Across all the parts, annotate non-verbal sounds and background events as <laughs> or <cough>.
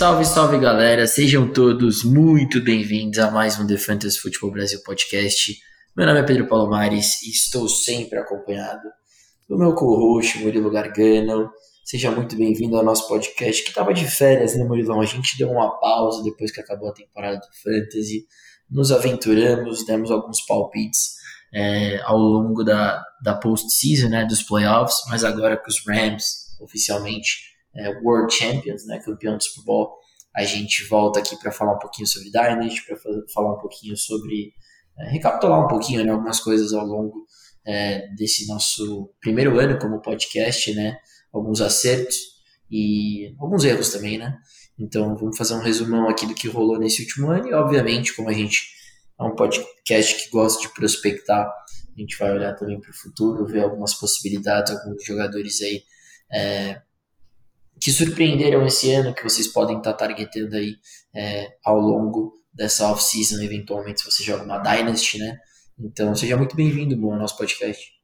Salve, salve galera, sejam todos muito bem-vindos a mais um The Fantasy Futebol Brasil Podcast. Meu nome é Pedro Palomares e estou sempre acompanhado do meu co-host Murilo Gargano. Seja muito bem-vindo ao nosso podcast que estava de férias, né, Murilão? A gente deu uma pausa depois que acabou a temporada do Fantasy, nos aventuramos, demos alguns palpites é, ao longo da, da post-season, né, dos playoffs, mas agora que os Rams oficialmente é, World Champions, né, campeão do Super Bowl, a gente volta aqui para falar um pouquinho sobre Dynasty, para falar um pouquinho sobre. É, recapitular um pouquinho né, algumas coisas ao longo é, desse nosso primeiro ano como podcast, né? Alguns acertos e alguns erros também, né? Então vamos fazer um resumão aqui do que rolou nesse último ano e, obviamente, como a gente é um podcast que gosta de prospectar, a gente vai olhar também para o futuro, ver algumas possibilidades, alguns jogadores aí é, que surpreenderam esse ano, que vocês podem estar tá targetando aí é, ao longo dessa off-season, eventualmente, se você joga uma Dynasty, né? Então, seja muito bem-vindo, ao nosso podcast.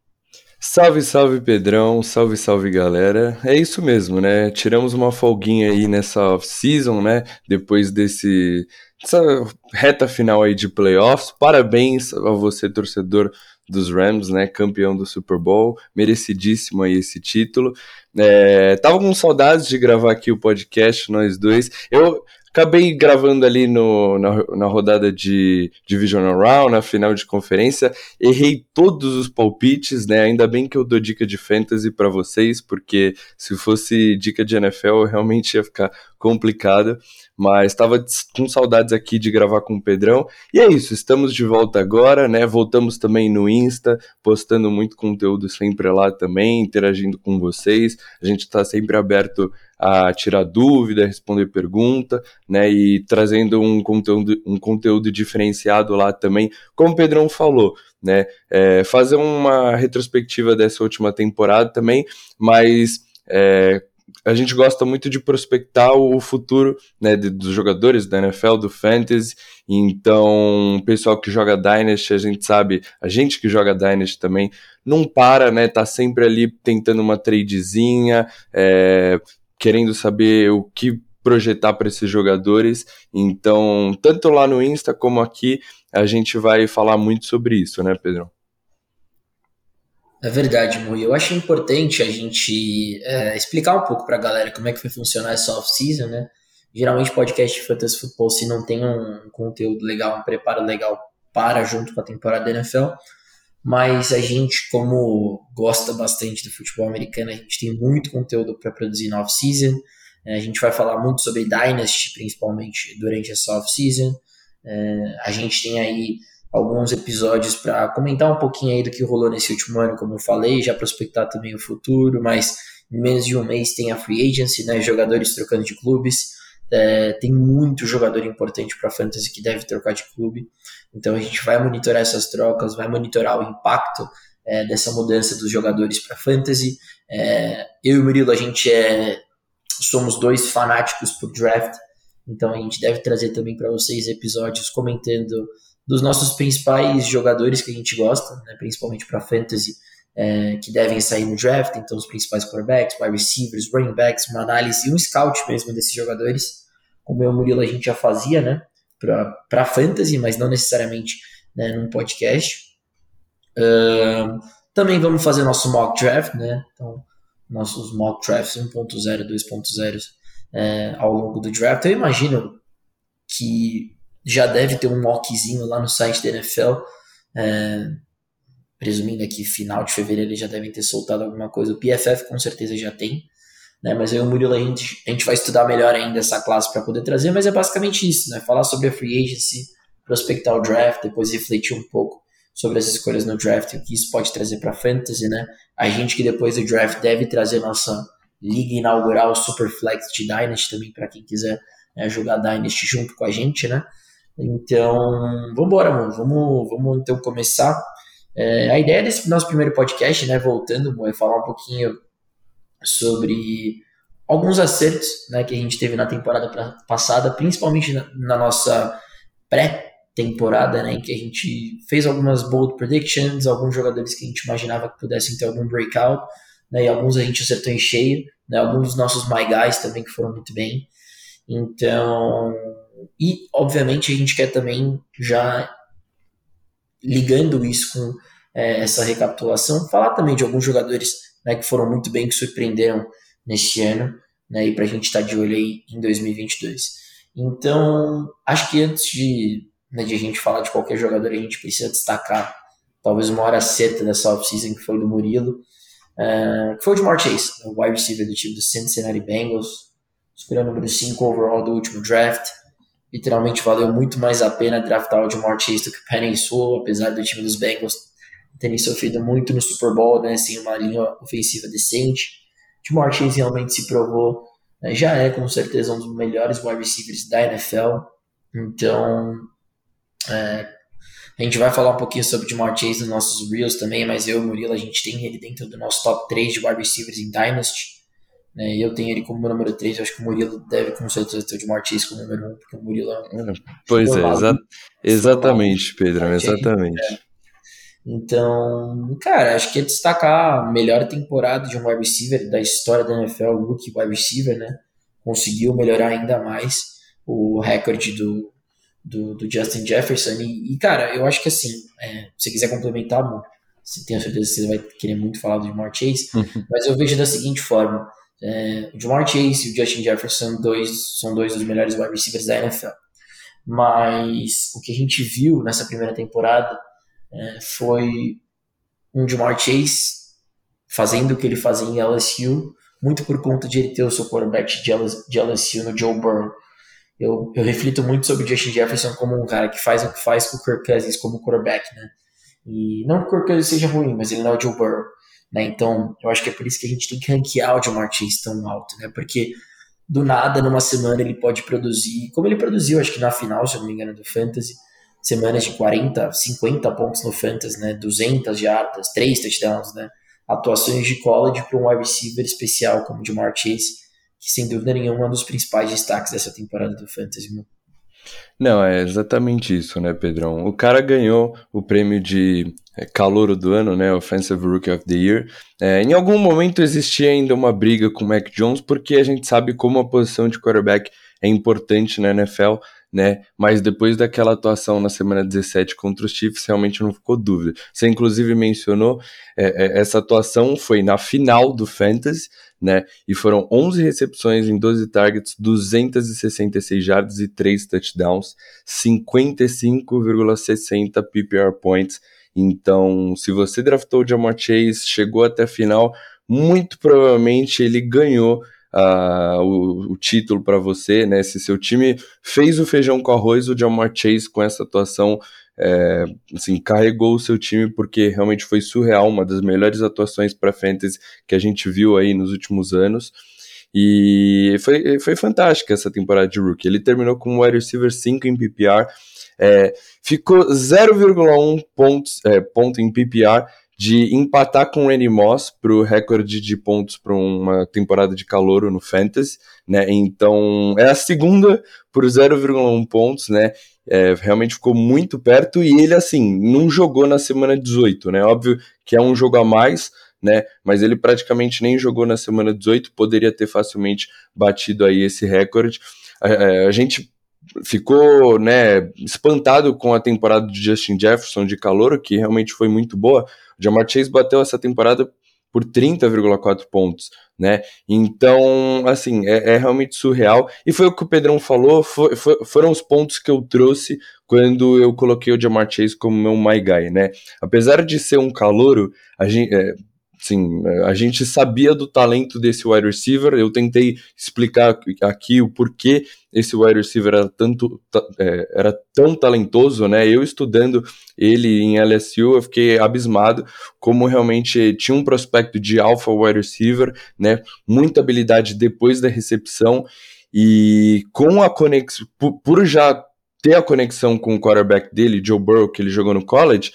Salve, salve Pedrão, salve, salve galera. É isso mesmo, né? Tiramos uma folguinha aí nessa off-season, né? Depois desse essa reta final aí de playoffs. Parabéns a você, torcedor dos Rams, né? Campeão do Super Bowl, merecidíssimo aí esse título. É, tava com saudades de gravar aqui o podcast, nós dois. Eu acabei gravando ali no, na, na rodada de Divisional Round, na final de conferência. Errei todos os palpites, né? Ainda bem que eu dou dica de fantasy para vocês, porque se fosse dica de NFL, realmente ia ficar complicado mas estava com saudades aqui de gravar com o Pedrão. E é isso, estamos de volta agora, né? Voltamos também no Insta, postando muito conteúdo sempre lá também, interagindo com vocês. A gente está sempre aberto a tirar dúvida, responder pergunta, né? E trazendo um conteúdo, um conteúdo diferenciado lá também, como o Pedrão falou, né? É, fazer uma retrospectiva dessa última temporada também, mas é, a gente gosta muito de prospectar o futuro né, dos jogadores da NFL, do Fantasy. Então, o pessoal que joga Dynasty, a gente sabe, a gente que joga Dynasty também, não para, né? Tá sempre ali tentando uma tradezinha, é, querendo saber o que projetar para esses jogadores. Então, tanto lá no Insta como aqui, a gente vai falar muito sobre isso, né, Pedro? É verdade, Mo. Eu acho importante a gente é, explicar um pouco para a galera como é que vai funcionar essa off-season, né? Geralmente podcast de fantasy futebol, se não tem um conteúdo legal, um preparo legal para junto com a temporada da NFL, mas a gente, como gosta bastante do futebol americano, a gente tem muito conteúdo para produzir na off-season. É, a gente vai falar muito sobre Dynasty, principalmente durante essa off-season. É, a gente tem aí alguns episódios para comentar um pouquinho aí do que rolou nesse último ano, como eu falei, já prospectar também o futuro, mas em menos de um mês tem a free agency, né, jogadores trocando de clubes, é, tem muito jogador importante para fantasy que deve trocar de clube, então a gente vai monitorar essas trocas, vai monitorar o impacto é, dessa mudança dos jogadores para fantasy. É, eu e o Murilo, a gente é, somos dois fanáticos por draft, então a gente deve trazer também para vocês episódios comentando dos nossos principais jogadores que a gente gosta, né, principalmente para fantasy, é, que devem sair no draft, então os principais quarterbacks, wide receivers, running backs, uma análise e um scout mesmo desses jogadores, como eu e o Murilo a gente já fazia, né, para fantasy, mas não necessariamente né, num podcast. Uh, também vamos fazer nosso mock draft, né, então nossos mock drafts 1.0, 2.0 é, ao longo do draft. Eu imagino que já deve ter um mockzinho lá no site da NFL. É, presumindo que final de fevereiro eles já devem ter soltado alguma coisa. O PFF com certeza já tem. Né? Mas aí o Murilo a gente, a gente vai estudar melhor ainda essa classe para poder trazer, mas é basicamente isso, né? Falar sobre a free agency, prospectar o draft, depois refletir um pouco sobre as escolhas no draft, o que isso pode trazer para fantasy, né? A gente que depois do draft deve trazer nossa liga inaugural Superflex de Dynasty também para quem quiser né, jogar Dynasty junto com a gente, né? Então, vamos embora, mano. Vamos, vamos então começar. É, a ideia desse nosso primeiro podcast, né, voltando, é falar um pouquinho sobre alguns acertos né, que a gente teve na temporada passada, principalmente na, na nossa pré-temporada, né, em que a gente fez algumas bold predictions, alguns jogadores que a gente imaginava que pudessem ter algum breakout, né, e alguns a gente acertou em cheio, né, alguns dos nossos my guys também que foram muito bem. Então, e obviamente a gente quer também já ligando isso com é, essa recapitulação, falar também de alguns jogadores né, que foram muito bem, que surpreenderam neste ano, né, e para a gente estar tá de olho aí em 2022. Então, acho que antes de, né, de a gente falar de qualquer jogador, a gente precisa destacar talvez uma hora certa dessa offseason, que foi do Murilo, uh, que foi o de Chase, o wide receiver do time do Cincinnati Bengals, escolheu o número 5 overall do último draft. Literalmente valeu muito mais a pena draftar o de Mark Chase do que o Sewell, apesar do time dos Bengals terem sofrido muito no Super Bowl, né, sem uma linha ofensiva decente. O Jamar Chase realmente se provou, né, já é com certeza um dos melhores wide receivers da NFL. Então, é, a gente vai falar um pouquinho sobre o Jamar Chase nos nossos Reels também, mas eu e o Murilo, a gente tem ele dentro do nosso top 3 de wide receivers em Dynasty. Né, eu tenho ele como número 3, eu acho que o Murilo deve com certeza ter o Jamar Chase como número 1, porque o Murilo é um. Pois é, exa exatamente, Pedro, exatamente. É. Então, cara, acho que é destacar a melhor temporada de um wide receiver da história da NFL, o rookie wide receiver, né? Conseguiu melhorar ainda mais o recorde do, do, do Justin Jefferson. E, e, cara, eu acho que assim, é, se você quiser complementar, amor, tenho certeza que você vai querer muito falar do Jamar Chase, <laughs> mas eu vejo da seguinte forma: é, o Jamar Chase e o Justin Jefferson dois, são dois dos melhores wide receivers da NFL. Mas o que a gente viu nessa primeira temporada é, foi um Jamar Chase fazendo o que ele fazia em LSU, muito por conta de ele ter o seu quarterback de LSU no Joe Burrow. Eu, eu reflito muito sobre o Justin Jefferson como um cara que faz o que faz com o Kirk Cousins como quarterback, né? E não que o Kirk Cousins seja ruim, mas ele não é o Joe Burrow, né? Então, eu acho que é por isso que a gente tem que ranquear o Jamar Chase tão alto, né? Porque do nada, numa semana, ele pode produzir, como ele produziu, acho que na final, se eu não me engano, do Fantasy, semanas de 40, 50 pontos no Fantasy, né? 200 jardas, 3 touchdowns, né? Atuações de college para um wide receiver especial como o Jamar Chase, que sem dúvida nenhuma é um dos principais destaques dessa temporada do Fantasy. Meu. Não, é exatamente isso, né, Pedrão? O cara ganhou o prêmio de é, calouro do ano, né, Offensive Rookie of the Year. É, em algum momento existia ainda uma briga com o Mac Jones, porque a gente sabe como a posição de quarterback é importante na NFL, né? Mas depois daquela atuação na semana 17 contra os Chiefs, realmente não ficou dúvida. Você inclusive mencionou é, é, essa atuação foi na final do Fantasy, né? E foram 11 recepções em 12 targets, 266 jardas e 3 touchdowns, 55,60 PPR points. Então, se você draftou o Jamar Chase, chegou até a final, muito provavelmente ele ganhou uh, o, o, título para você, né? Se seu time fez o feijão com arroz, o Jamar Chase com essa atuação é, assim, carregou o seu time porque realmente foi surreal, uma das melhores atuações para fantasy que a gente viu aí nos últimos anos. E foi, foi fantástica essa temporada de rookie. Ele terminou com o wide receiver 5 em PPR, é, ficou 0,1 pontos, é, ponto em PPR de empatar com o Randy Moss pro recorde de pontos para uma temporada de calor no Fantasy, né? Então é a segunda por 0,1 pontos, né? É, realmente ficou muito perto e ele assim não jogou na semana 18, né? Óbvio que é um jogo a mais, né? Mas ele praticamente nem jogou na semana 18, poderia ter facilmente batido aí esse recorde. a, é, a gente ficou né, espantado com a temporada de Justin Jefferson de calor, que realmente foi muito boa. O Jamar Chase bateu essa temporada por 30,4 pontos, né? Então, assim, é, é, realmente surreal. E foi o que o Pedrão falou, foi, foi, foram os pontos que eu trouxe quando eu coloquei o Jamar Chase como meu my guy, né? Apesar de ser um calouro, a gente... É, Sim, a gente sabia do talento desse wide receiver. Eu tentei explicar aqui o porquê esse wide receiver era, tanto, é, era tão talentoso, né? Eu estudando ele em LSU, eu fiquei abismado como realmente tinha um prospecto de alpha wide receiver, né? Muita habilidade depois da recepção e com a conexão, por já ter a conexão com o quarterback dele, Joe Burrow, que ele jogou no college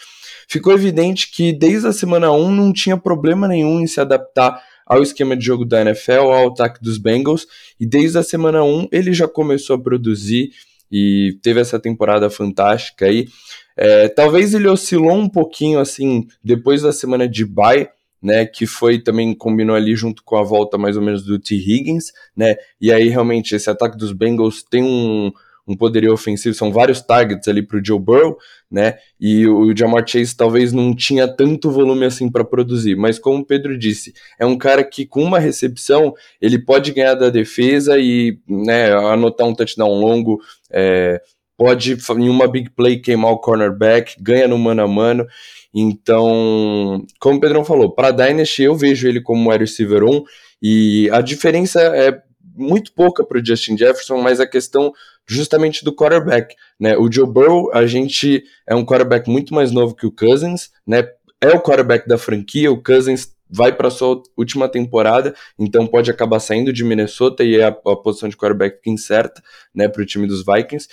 ficou evidente que desde a semana 1 não tinha problema nenhum em se adaptar ao esquema de jogo da NFL, ao ataque dos Bengals, e desde a semana 1 ele já começou a produzir e teve essa temporada fantástica aí. É, talvez ele oscilou um pouquinho assim depois da semana de bye, né, que foi também combinou ali junto com a volta mais ou menos do T. Higgins, né, e aí realmente esse ataque dos Bengals tem um, um poderio ofensivo, são vários targets ali para o Joe Burrow, né? E o Jamar Chase talvez não tinha tanto volume assim para produzir, mas como o Pedro disse, é um cara que com uma recepção ele pode ganhar da defesa e né, anotar um touchdown longo, é, pode em uma big play queimar o cornerback, ganha no mano a mano. Então, como o Pedrão falou, para Dynasty eu vejo ele como wide receiver 1 e a diferença é muito pouca para o Justin Jefferson, mas a questão justamente do quarterback, né? O Joe Burrow, a gente é um quarterback muito mais novo que o Cousins, né? É o quarterback da franquia, o Cousins vai para sua última temporada, então pode acabar saindo de Minnesota e a, a posição de quarterback fica incerta, né, para o time dos Vikings.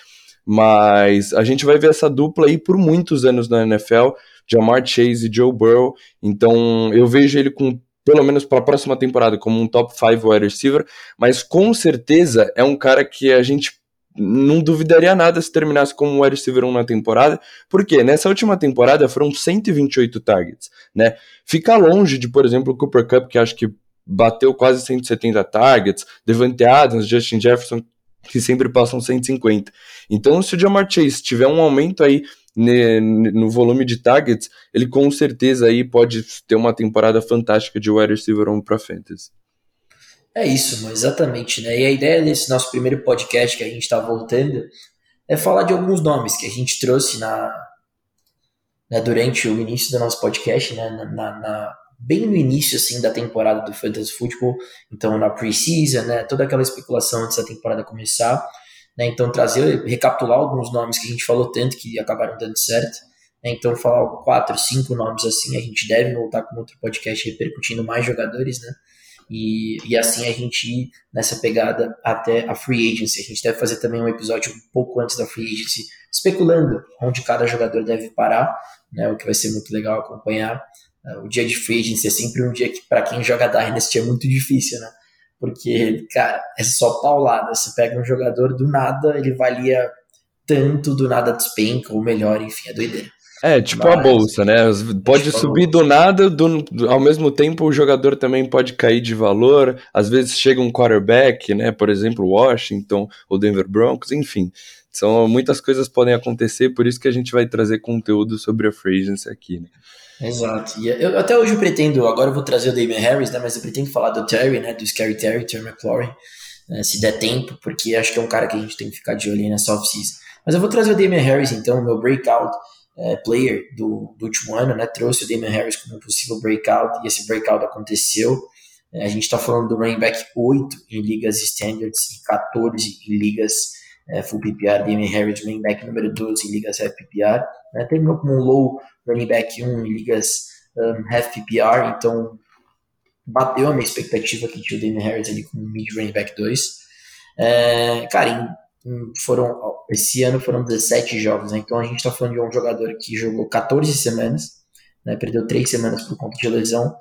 Mas a gente vai ver essa dupla aí por muitos anos na NFL, Jamar Chase e Joe Burrow. Então eu vejo ele com pelo menos para a próxima temporada, como um top 5 wide receiver, mas com certeza é um cara que a gente não duvidaria nada se terminasse como wide receiver 1 na temporada, porque nessa última temporada foram 128 targets, né? Fica longe de, por exemplo, o Cooper Cup, que acho que bateu quase 170 targets, Devante Adams, Justin Jefferson, que sempre passam 150. Então, se o Jamar Chase tiver um aumento aí no volume de targets, ele com certeza aí pode ter uma temporada fantástica de wide receiver 1 para fantasy. É isso, exatamente, né? E a ideia desse nosso primeiro podcast que a gente está voltando é falar de alguns nomes que a gente trouxe na, né, durante o início do nosso podcast, né, na, na, bem no início assim da temporada do Fantasy Football, então na pre-season, né, toda aquela especulação antes da temporada começar. Né? Então, trazer, recapitular alguns nomes que a gente falou tanto que acabaram dando certo. Né? Então, falar quatro, cinco nomes assim, a gente deve voltar com outro podcast repercutindo mais jogadores, né? E, e assim a gente ir nessa pegada até a free agency. A gente deve fazer também um episódio um pouco antes da free agency, especulando onde cada jogador deve parar, né? O que vai ser muito legal acompanhar. O dia de free agency é sempre um dia que, para quem joga Dynasty, é muito difícil, né? Porque, cara, é só paulada. Você pega um jogador do nada, ele valia tanto, do nada despenca, ou melhor, enfim, é doideira. É, tipo Mas, a bolsa, né? Pode tipo subir do nada, do, ao mesmo tempo o jogador também pode cair de valor. Às vezes chega um quarterback, né? Por exemplo, Washington ou Denver Broncos, enfim. São muitas coisas podem acontecer, por isso que a gente vai trazer conteúdo sobre a free agency aqui, né? Exato. E eu, até hoje eu pretendo, agora eu vou trazer o Damian Harris, né, mas eu pretendo falar do Terry, né, do Scary Terry, Terry McLaurin, né, se der tempo, porque acho que é um cara que a gente tem que ficar de olho aí nessa off-season. Mas eu vou trazer o Damian Harris, então, meu breakout é, player do, do, último ano, né, trouxe o Damian Harris como um possível breakout, e esse breakout aconteceu. É, a gente está falando do running back 8 em ligas standards e 14 em ligas é, full PPR, Damian Harris, running back número 12 em ligas half PPR, né, terminou como um low running back 1 em ligas um, half PPR, então bateu a minha expectativa que tinha o Damian Harris ali como mid running back 2. É, cara, em, em, foram, esse ano foram 17 jogos, né, então a gente está falando de um jogador que jogou 14 semanas, né, perdeu 3 semanas por conta de lesão,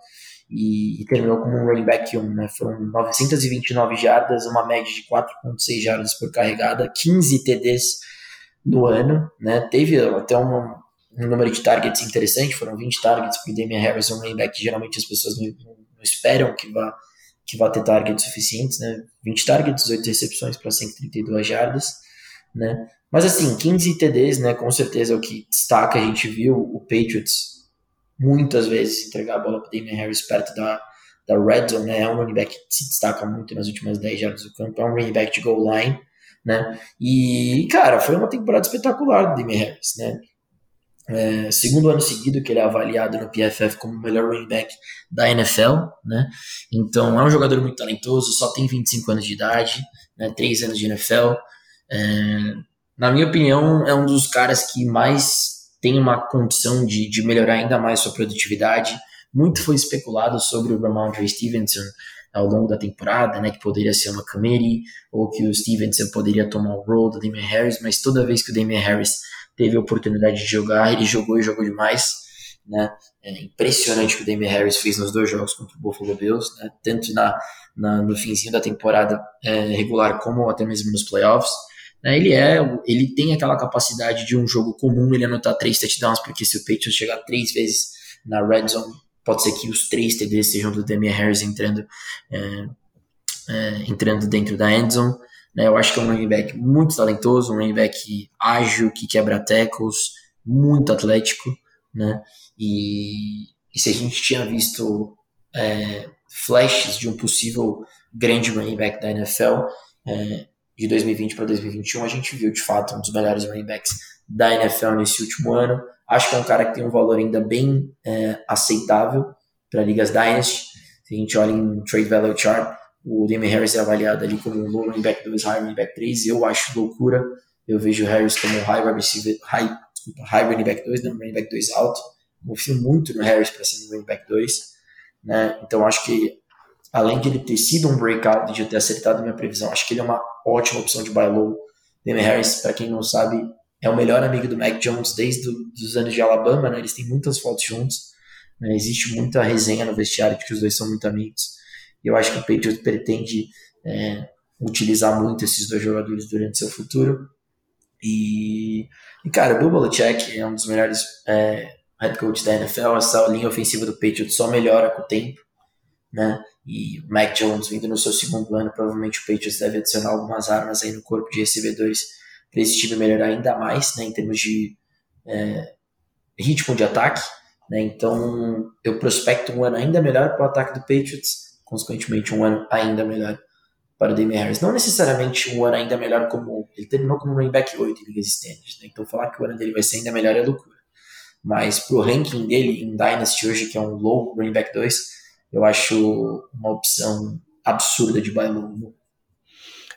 e, e, terminou como um running back 1, né? Foram 929 jardas, uma média de 4.6 jardas por carregada, 15 TDs no ano, né? Teve até um, um número de targets interessante, foram 20 targets, porque Damian Harris é um running back que geralmente as pessoas não, não esperam que vá, que vá ter targets suficientes, né? 20 targets, 8 recepções para 132 jardas, né? Mas assim, 15 TDs, né? Com certeza é o que destaca, a gente viu o Patriots muitas vezes entregar a bola para Damian Harris perto da, da red zone, né? É um running back que se destaca muito nas últimas 10 jardas do campo, é um running back de goal line, né? E, cara, foi uma temporada espetacular do Damian Harris, né? É, segundo ano seguido que ele é avaliado no PFF como o melhor running back da NFL, né? Então é um jogador muito talentoso, só tem 25 anos de idade, né? 3 anos de NFL. É, na minha opinião, é um dos caras que mais tem uma condição de, de melhorar ainda mais sua produtividade. Muito foi especulado sobre o Ramondre Stevenson ao longo da temporada, né, que poderia ser uma committee, ou que o Stevenson poderia tomar o role do Damian Harris, mas toda vez que o Damian Harris teve a oportunidade de jogar, ele jogou e jogou demais, né, é impressionante o que o Damian Harris fez nos dois jogos contra o Buffalo Bills, né, tanto na, na, no finzinho da temporada é, regular como até mesmo nos playoffs, né, ele é, ele tem aquela capacidade de um jogo comum ele anotar três touchdowns, porque se o Patriots chegar três vezes na red zone, pode ser que os três TDs sejam do Damian Harris entrando, é, é, entrando dentro da endzone. Né? Eu acho que é um running back muito talentoso, um running back ágil, que quebra tackles, muito atlético, né? E, e se a gente tinha visto é, flashes de um possível grande running back da NFL é, de 2020 para 2021, a gente viu de fato um dos melhores running backs da NFL nesse último ano. Acho que é um cara que tem um valor ainda bem é, aceitável para ligas Dynasty. Se a gente olha em Trade Value Chart, o Damien Harris é avaliado ali como um low running back 2, high running back 3. Eu acho loucura. Eu vejo o Harris como um high high, high running back 2, não running back 2 alto. Confio muito no Harris para ser um running back 2. Né? Então acho que além de ele ter sido um breakout, de eu ter acertado minha previsão, acho que ele é uma ótima opção de buy low. Damien Harris, para quem não sabe, é o melhor amigo do Mac Jones desde os anos de Alabama, né? Eles têm muitas fotos juntos. Né? Existe muita resenha no vestiário de que os dois são muito amigos. Eu acho que o Patriots pretende é, utilizar muito esses dois jogadores durante seu futuro. E, e cara, o Bill é um dos melhores é, head coach da NFL. Essa linha ofensiva do Patriots só melhora com o tempo, né? E o Mac Jones vindo no seu segundo ano, provavelmente o Patriots deve adicionar algumas armas aí no corpo de recebedores para esse time melhorar ainda mais, né? Em termos de é, ritmo de ataque, né? Então eu prospecto um ano ainda melhor para o ataque do Patriots, consequentemente um ano ainda melhor para o Damian Harris. Não necessariamente um ano ainda melhor como ele terminou como running back 8 em ligas standards, né? Então falar que o ano dele vai ser ainda melhor é loucura. Mas pro ranking dele em Dynasty hoje, que é um low running back 2, eu acho uma opção absurda de buy low.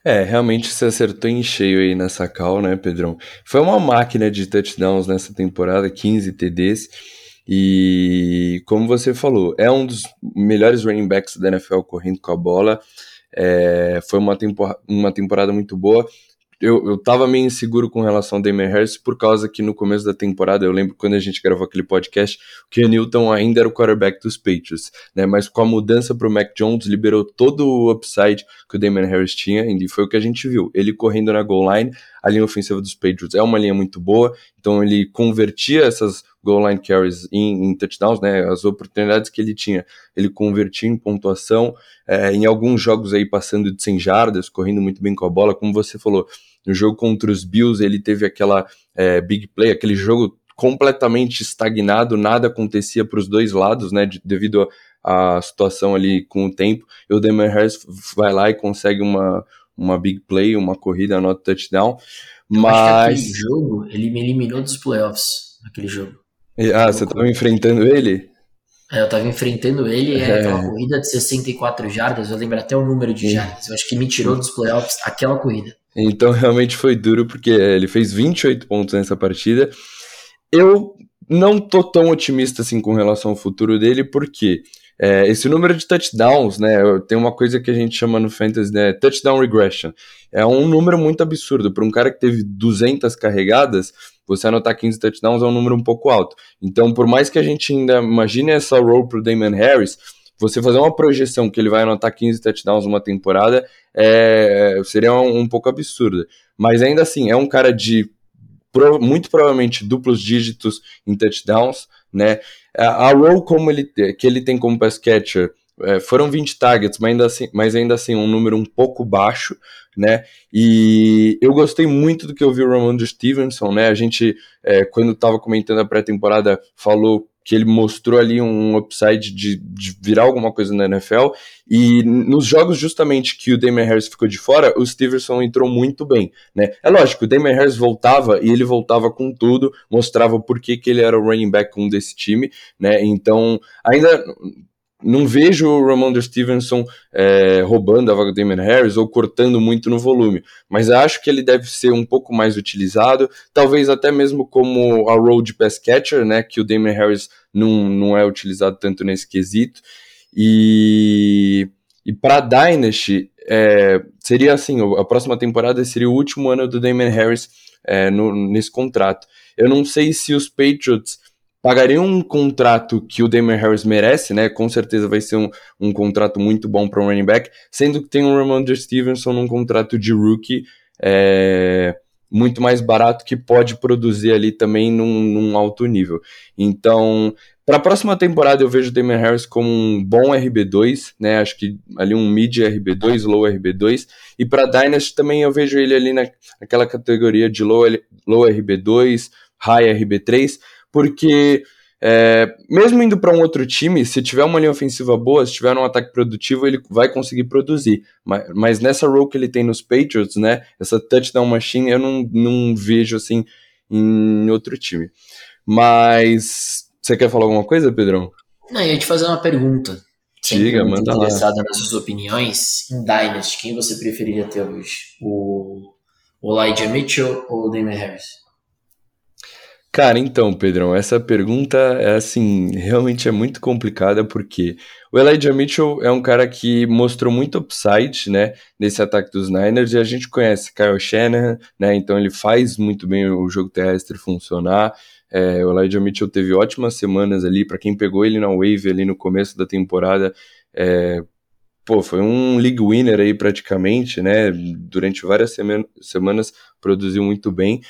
É, realmente você acertou em cheio aí nessa call, né, Pedrão? Foi uma máquina de touchdowns nessa temporada, 15 TDs. E como você falou, é um dos melhores running backs da NFL correndo com a bola. É, foi uma, tempo, uma temporada muito boa eu, eu tava meio inseguro com relação ao Damien Harris por causa que no começo da temporada, eu lembro quando a gente gravou aquele podcast, o Ken Newton ainda era o quarterback dos Patriots, né? Mas com a mudança pro Mac Jones, liberou todo o upside que o Damien Harris tinha, e foi o que a gente viu. Ele correndo na goal line, a linha ofensiva dos Patriots é uma linha muito boa, então ele convertia essas goal line carries em, em, touchdowns, né? As oportunidades que ele tinha, ele convertia em pontuação. É, em alguns jogos aí passando de 100 jardas, correndo muito bem com a bola, como você falou. No jogo contra os Bills, ele teve aquela é, big play, aquele jogo completamente estagnado, nada acontecia para os dois lados, né? De, devido à situação ali com o tempo. E o Demar Harris vai lá e consegue uma, uma big play, uma corrida, nota touchdown. Mas. aquele jogo, ele me eliminou dos playoffs, aquele jogo. Ah, você estava enfrentando ele? É, eu estava enfrentando ele, é. aquela corrida de 64 jardas, eu lembro até o número de jardas. Eu acho que me tirou dos playoffs aquela corrida. Então <laughs> realmente foi duro, porque ele fez 28 pontos nessa partida. Eu não tô tão otimista assim com relação ao futuro dele, porque é, esse número de touchdowns, né? Tem uma coisa que a gente chama no fantasy, né? Touchdown regression. É um número muito absurdo. Para um cara que teve 200 carregadas, você anotar 15 touchdowns é um número um pouco alto. Então, por mais que a gente ainda imagine essa role pro Damon Harris, você fazer uma projeção que ele vai anotar 15 touchdowns numa temporada é, seria um, um pouco absurda. Mas ainda assim, é um cara de muito provavelmente duplos dígitos em touchdowns, né? A role como ele, que ele tem como pass catcher é, foram 20 targets, mas ainda, assim, mas ainda assim um número um pouco baixo, né? E eu gostei muito do que eu vi o Ramondre Stevenson, né? A gente, é, quando estava comentando a pré-temporada, falou que ele mostrou ali um upside de, de, virar alguma coisa na NFL. E nos jogos justamente que o Damian Harris ficou de fora, o Stevenson entrou muito bem, né? É lógico, o Damian Harris voltava e ele voltava com tudo, mostrava por que, que ele era o running back um desse time, né? Então, ainda não vejo o Ramondre Stevenson é, roubando a vaga do Damon Harris ou cortando muito no volume, mas acho que ele deve ser um pouco mais utilizado, talvez até mesmo como a role de pass catcher, né, que o Damon Harris não, não é utilizado tanto nesse quesito. E, e para Dynasty, é, seria assim, a próxima temporada seria o último ano do Damon Harris é, no, nesse contrato. Eu não sei se os Patriots pagariam um contrato que o Damon Harris merece, né? Com certeza vai ser um, um contrato muito bom para um running back, sendo que tem um Ramondre Stevenson num contrato de rookie é, muito mais barato que pode produzir ali também num, num alto nível. Então, para a próxima temporada eu vejo o Damon Harris como um bom RB2, né? Acho que ali um mid RB2, low RB2. E para Dynasty também eu vejo ele ali na, naquela categoria de low, low RB2, high RB3, porque é, mesmo indo para um outro time, se tiver uma linha ofensiva boa, se tiver um ataque produtivo, ele vai conseguir produzir. Mas, mas nessa role que ele tem nos Patriots, né? Essa touchdown machine, eu não, não vejo assim em outro time. Mas você quer falar alguma coisa, Pedrão? Não, eu ia te fazer uma pergunta. Diga, manda lá. interessada nas suas opiniões em Dynasty, quem você preferiria ter hoje? O, o Elijah Mitchell ou o Damon Harris? Cara, então, Pedrão, essa pergunta é assim, realmente é muito complicada porque o Elijah Mitchell é um cara que mostrou muito upside, né, nesse ataque dos Niners e a gente conhece Kyle Shanahan, né, então ele faz muito bem o jogo terrestre funcionar. É, o Elijah Mitchell teve ótimas semanas ali, para quem pegou ele na wave ali no começo da temporada, é, pô, foi um league winner aí praticamente, né, durante várias semanas produziu muito bem.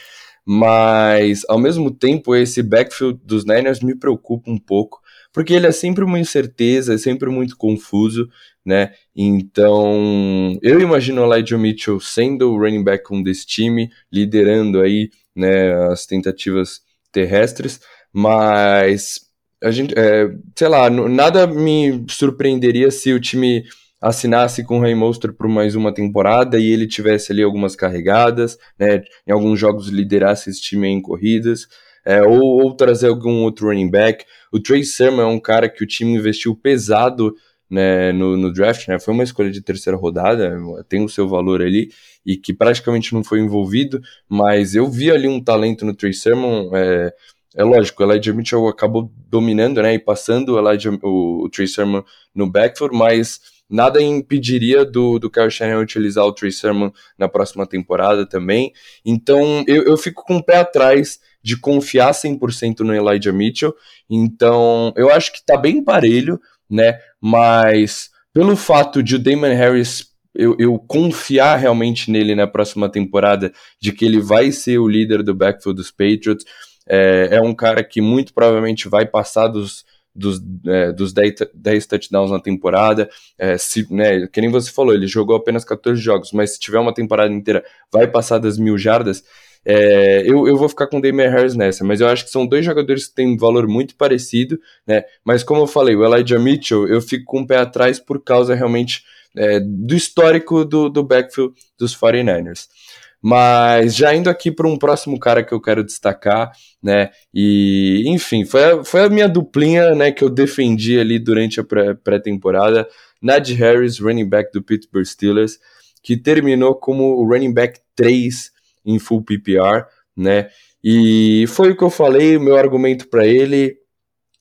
Mas, ao mesmo tempo, esse backfield dos Niners me preocupa um pouco, porque ele é sempre uma incerteza, é sempre muito confuso, né? Então, eu imagino o Elijah Mitchell sendo o running back um desse time, liderando aí, né, as tentativas terrestres, mas a gente, é, sei lá, nada me surpreenderia se o time assinasse com o Ray Monster por mais uma temporada e ele tivesse ali algumas carregadas, né, em alguns jogos liderasse esse time em corridas, é, ou, ou, trazer algum outro running back. O Trey Sermon é um cara que o time investiu pesado né, no, no, draft, né, foi uma escolha de terceira rodada, tem o seu valor ali, e que praticamente não foi envolvido, mas eu vi ali um talento no Trey Sermon, é, é lógico, o Elijah Mitchell acabou dominando, né, e passando o, Elijah, o, o Trey Sermon no backfield, mas Nada impediria do, do Kyle Shanahan utilizar o Trey Sermon na próxima temporada também. Então eu, eu fico com o pé atrás de confiar 100% no Elijah Mitchell. Então eu acho que tá bem parelho, né? Mas pelo fato de o Damon Harris eu, eu, confiar realmente nele na próxima temporada, de que ele vai ser o líder do backfield dos Patriots. É, é um cara que muito provavelmente vai passar dos dos, é, dos 10, 10 touchdowns na temporada. É, se, né, que nem você falou, ele jogou apenas 14 jogos, mas se tiver uma temporada inteira, vai passar das mil jardas. É, eu, eu vou ficar com o Damian Harris nessa, mas eu acho que são dois jogadores que têm um valor muito parecido, né? Mas como eu falei, o Elijah Mitchell, eu fico com o pé atrás por causa realmente é, do histórico do, do backfield dos 49ers. Mas já indo aqui para um próximo cara que eu quero destacar, né? E, enfim, foi a, foi a minha duplinha, né, que eu defendi ali durante a pré-temporada. Najee Harris, running back do Pittsburgh Steelers, que terminou como o running back 3 em full PPR, né? E foi o que eu falei, o meu argumento para ele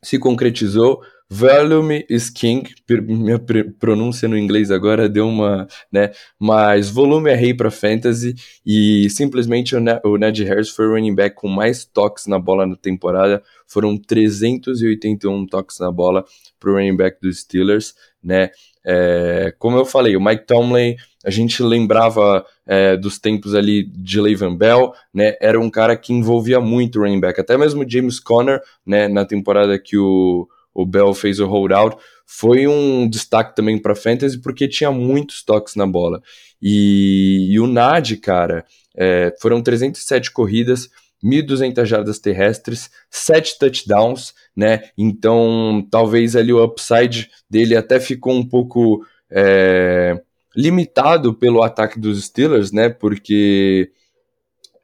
se concretizou. Volume is king, minha pronúncia no inglês agora deu uma, né, mas volume é rei para fantasy e simplesmente o Ned Harris foi o running back com mais toques na bola na temporada, foram 381 toques na bola pro running back dos Steelers, né, é, como eu falei, o Mike Tomlin, a gente lembrava é, dos tempos ali de Le'Veon Bell, né, era um cara que envolvia muito o running back, até mesmo James Conner, né, na temporada que o o Bell fez o holdout, foi um destaque também para fantasy porque tinha muitos toques na bola. E, e o Nad, cara, é, foram 307 corridas, 1.200 jardas terrestres, 7 touchdowns, né? Então, talvez ali o upside dele até ficou um pouco é, limitado pelo ataque dos Steelers, né? Porque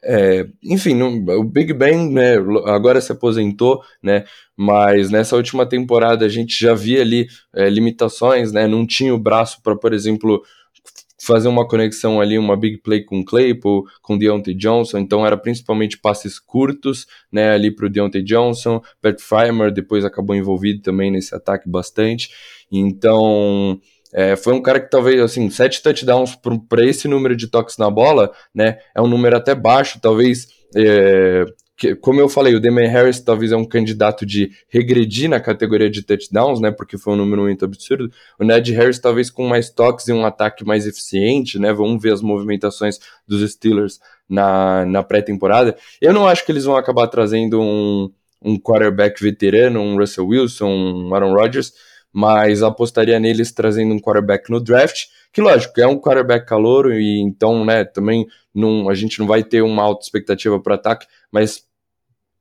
é, enfim, o Big Ben né, agora se aposentou, né, mas nessa última temporada a gente já via ali é, limitações, né, não tinha o braço para, por exemplo, fazer uma conexão ali, uma big play com Claypool, com Deontay Johnson, então era principalmente passes curtos, né, ali para o Deontay Johnson, Pat Frymer depois acabou envolvido também nesse ataque bastante, então é, foi um cara que talvez, assim, sete touchdowns para esse número de toques na bola, né? É um número até baixo, talvez. É, que, como eu falei, o Damian Harris talvez é um candidato de regredir na categoria de touchdowns, né? Porque foi um número muito absurdo. O Ned Harris talvez com mais toques e um ataque mais eficiente, né? Vamos ver as movimentações dos Steelers na, na pré-temporada. Eu não acho que eles vão acabar trazendo um um quarterback veterano, um Russell Wilson, um Aaron Rodgers, mas apostaria neles trazendo um quarterback no draft, que lógico, é um quarterback calouro e então, né, também não, a gente não vai ter uma alta expectativa para ataque, mas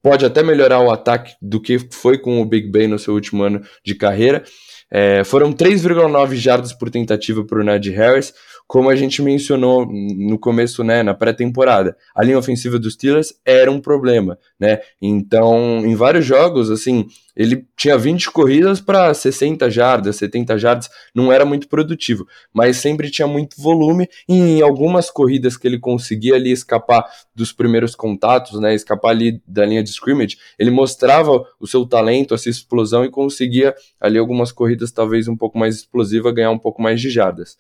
pode até melhorar o ataque do que foi com o Big Ben no seu último ano de carreira. É, foram 3,9 jardas por tentativa para o Najee Harris, como a gente mencionou no começo, né, na pré-temporada, a linha ofensiva dos Steelers era um problema, né? Então, em vários jogos, assim, ele tinha 20 corridas para 60 jardas, 70 jardas, não era muito produtivo, mas sempre tinha muito volume e em algumas corridas que ele conseguia ali escapar dos primeiros contatos, né, escapar ali da linha de scrimmage, ele mostrava o seu talento, essa explosão e conseguia ali algumas corridas talvez um pouco mais explosiva, ganhar um pouco mais de jardas.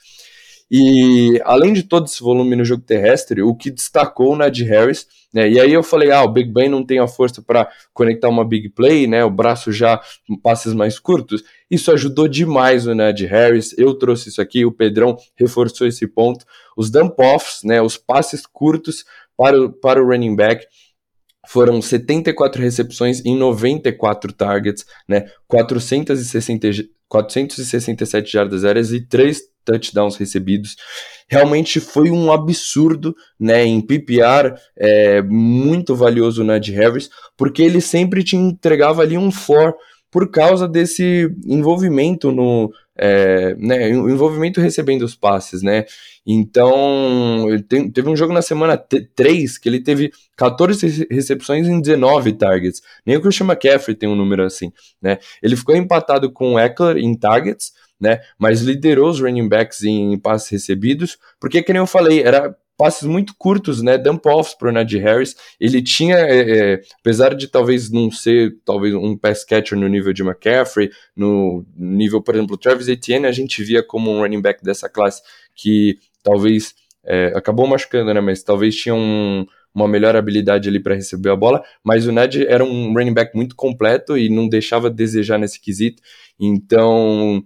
E além de todo esse volume no jogo terrestre, o que destacou o Najee Harris, né? E aí eu falei, ah, o Big Ben não tem a força para conectar uma big play, né? O braço já passes mais curtos. Isso ajudou demais o Najee Harris. Eu trouxe isso aqui, o Pedrão reforçou esse ponto. Os dump offs, né? Os passes curtos para o, para o running back foram 74 recepções em 94 targets, né? 460, 467 jardas aéreas e 3 touchdowns recebidos. Realmente foi um absurdo, né, em PPR, é, muito valioso o de Harris, porque ele sempre te entregava ali um for por causa desse envolvimento no, é, né, envolvimento recebendo os passes, né? Então, teve um jogo na semana 3 que ele teve 14 recepções em 19 targets. Nem o Christian McCaffrey tem um número assim, né? Ele ficou empatado com o Eckler em targets, né? Mas liderou os running backs em passes recebidos, porque, como eu falei, era passes muito curtos, né? Dump offs para o Najee Harris. Ele tinha, é, é, apesar de talvez não ser talvez um pass catcher no nível de McCaffrey, no nível, por exemplo, Travis Etienne, a gente via como um running back dessa classe que talvez é, acabou machucando, né? Mas talvez tinha um, uma melhor habilidade ali para receber a bola. Mas o Najee era um running back muito completo e não deixava desejar nesse quesito. Então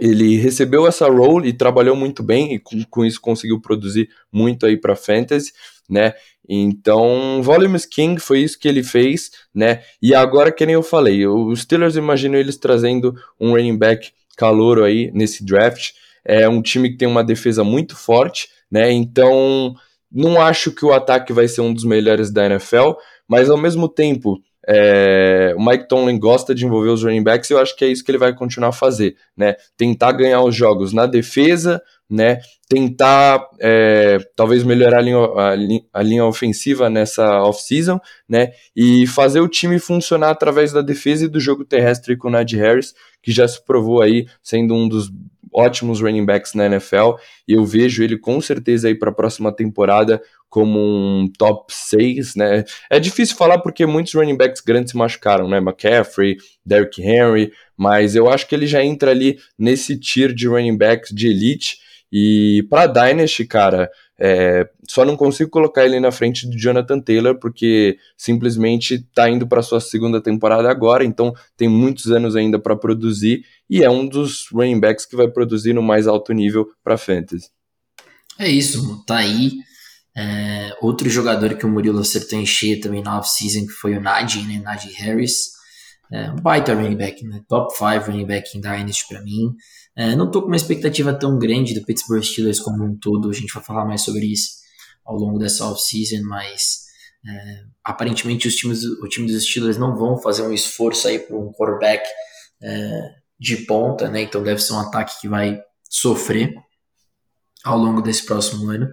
ele recebeu essa role e trabalhou muito bem e com, com isso conseguiu produzir muito aí para fantasy, né? Então, Volumes King foi isso que ele fez, né? E agora que nem eu falei, os Steelers imagino eles trazendo um running back calouro aí nesse draft. É um time que tem uma defesa muito forte, né? Então, não acho que o ataque vai ser um dos melhores da NFL, mas ao mesmo tempo, é, o Mike Tomlin gosta de envolver os running backs e eu acho que é isso que ele vai continuar a fazer, né? Tentar ganhar os jogos na defesa, né? Tentar é, talvez melhorar a linha, a, linha, ofensiva nessa off-season, né? E fazer o time funcionar através da defesa e do jogo terrestre com o Najee Harris, que já se provou aí sendo um dos ótimos running backs na NFL e eu vejo ele com certeza aí para a próxima temporada como um top 6, né? É difícil falar porque muitos running backs grandes se machucaram, né? McCaffrey, Derrick Henry, mas eu acho que ele já entra ali nesse tier de running backs de elite e para Dynasty, cara, é, só não consigo colocar ele na frente do Jonathan Taylor porque simplesmente está indo para sua segunda temporada agora, então tem muitos anos ainda para produzir e é um dos running backs que vai produzir no mais alto nível para fantasy. É isso, tá aí. É, outro jogador que o Murilo acertou em cheio também na off-season que foi o Najee, né? Najee Harris. É, um baita running back, né? Top 5 running back em Dynasty para mim. É, não tô com uma expectativa tão grande do Pittsburgh Steelers como um todo, a gente vai falar mais sobre isso ao longo dessa off-season, mas é, aparentemente os times, o time dos Steelers não vão fazer um esforço aí para um quarterback é, de ponta, né? Então deve ser um ataque que vai sofrer ao longo desse próximo ano.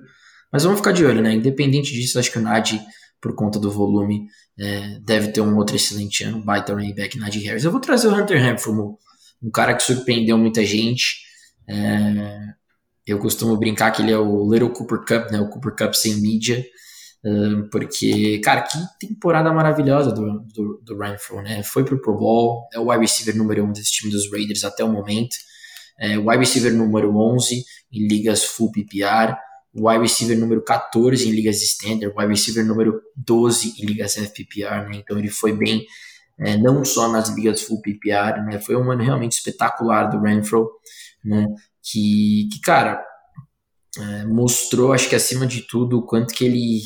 Mas vamos ficar de olho, né? Independente disso, acho que o Najee, por conta do volume, é, deve ter um outro excelente ano. Baita running back, Najee Harris. Eu vou trazer o Hunter Ham como um cara que surpreendeu muita gente. É, eu costumo brincar que ele é o Little Cooper Cup, né? O Cooper Cup sem mídia. Uh, porque, cara, que temporada maravilhosa do, do, do né? Foi pro Pro Bowl, é o wide receiver número 1 um desse time dos Raiders até o momento. É, wide receiver número 11 em ligas full PPR wide receiver número 14 em ligas standard, wide receiver número 12 em ligas FPPR, né? Então ele foi bem, é, não só nas ligas full PPR, né? Foi um ano realmente espetacular do Renfro, né? Que, que cara, é, mostrou, acho que acima de tudo, o quanto que ele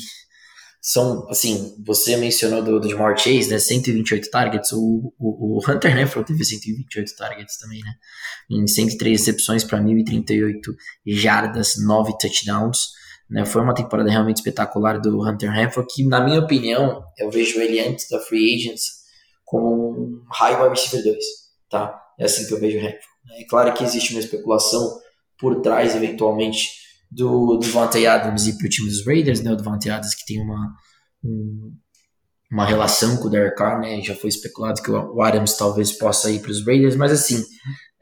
são, assim, você mencionou do, do Jamar Chase, né, 128 targets, o, o, o Hunter Renfro teve 128 targets também, né, em 103 recepções para 1.038 jardas, 9 touchdowns, né, foi uma temporada realmente espetacular do Hunter Renfro, que na minha opinião, eu vejo ele antes da Free Agents como um high wide receiver 2, tá, é assim que eu vejo o Renfro. É claro que existe uma especulação por trás, eventualmente, do Devontae Adams e para o time dos Raiders, né? O Devontae Adams que tem uma, um, uma relação com o Derek Carr, né? Já foi especulado que o Adams talvez possa ir para os Raiders, mas assim,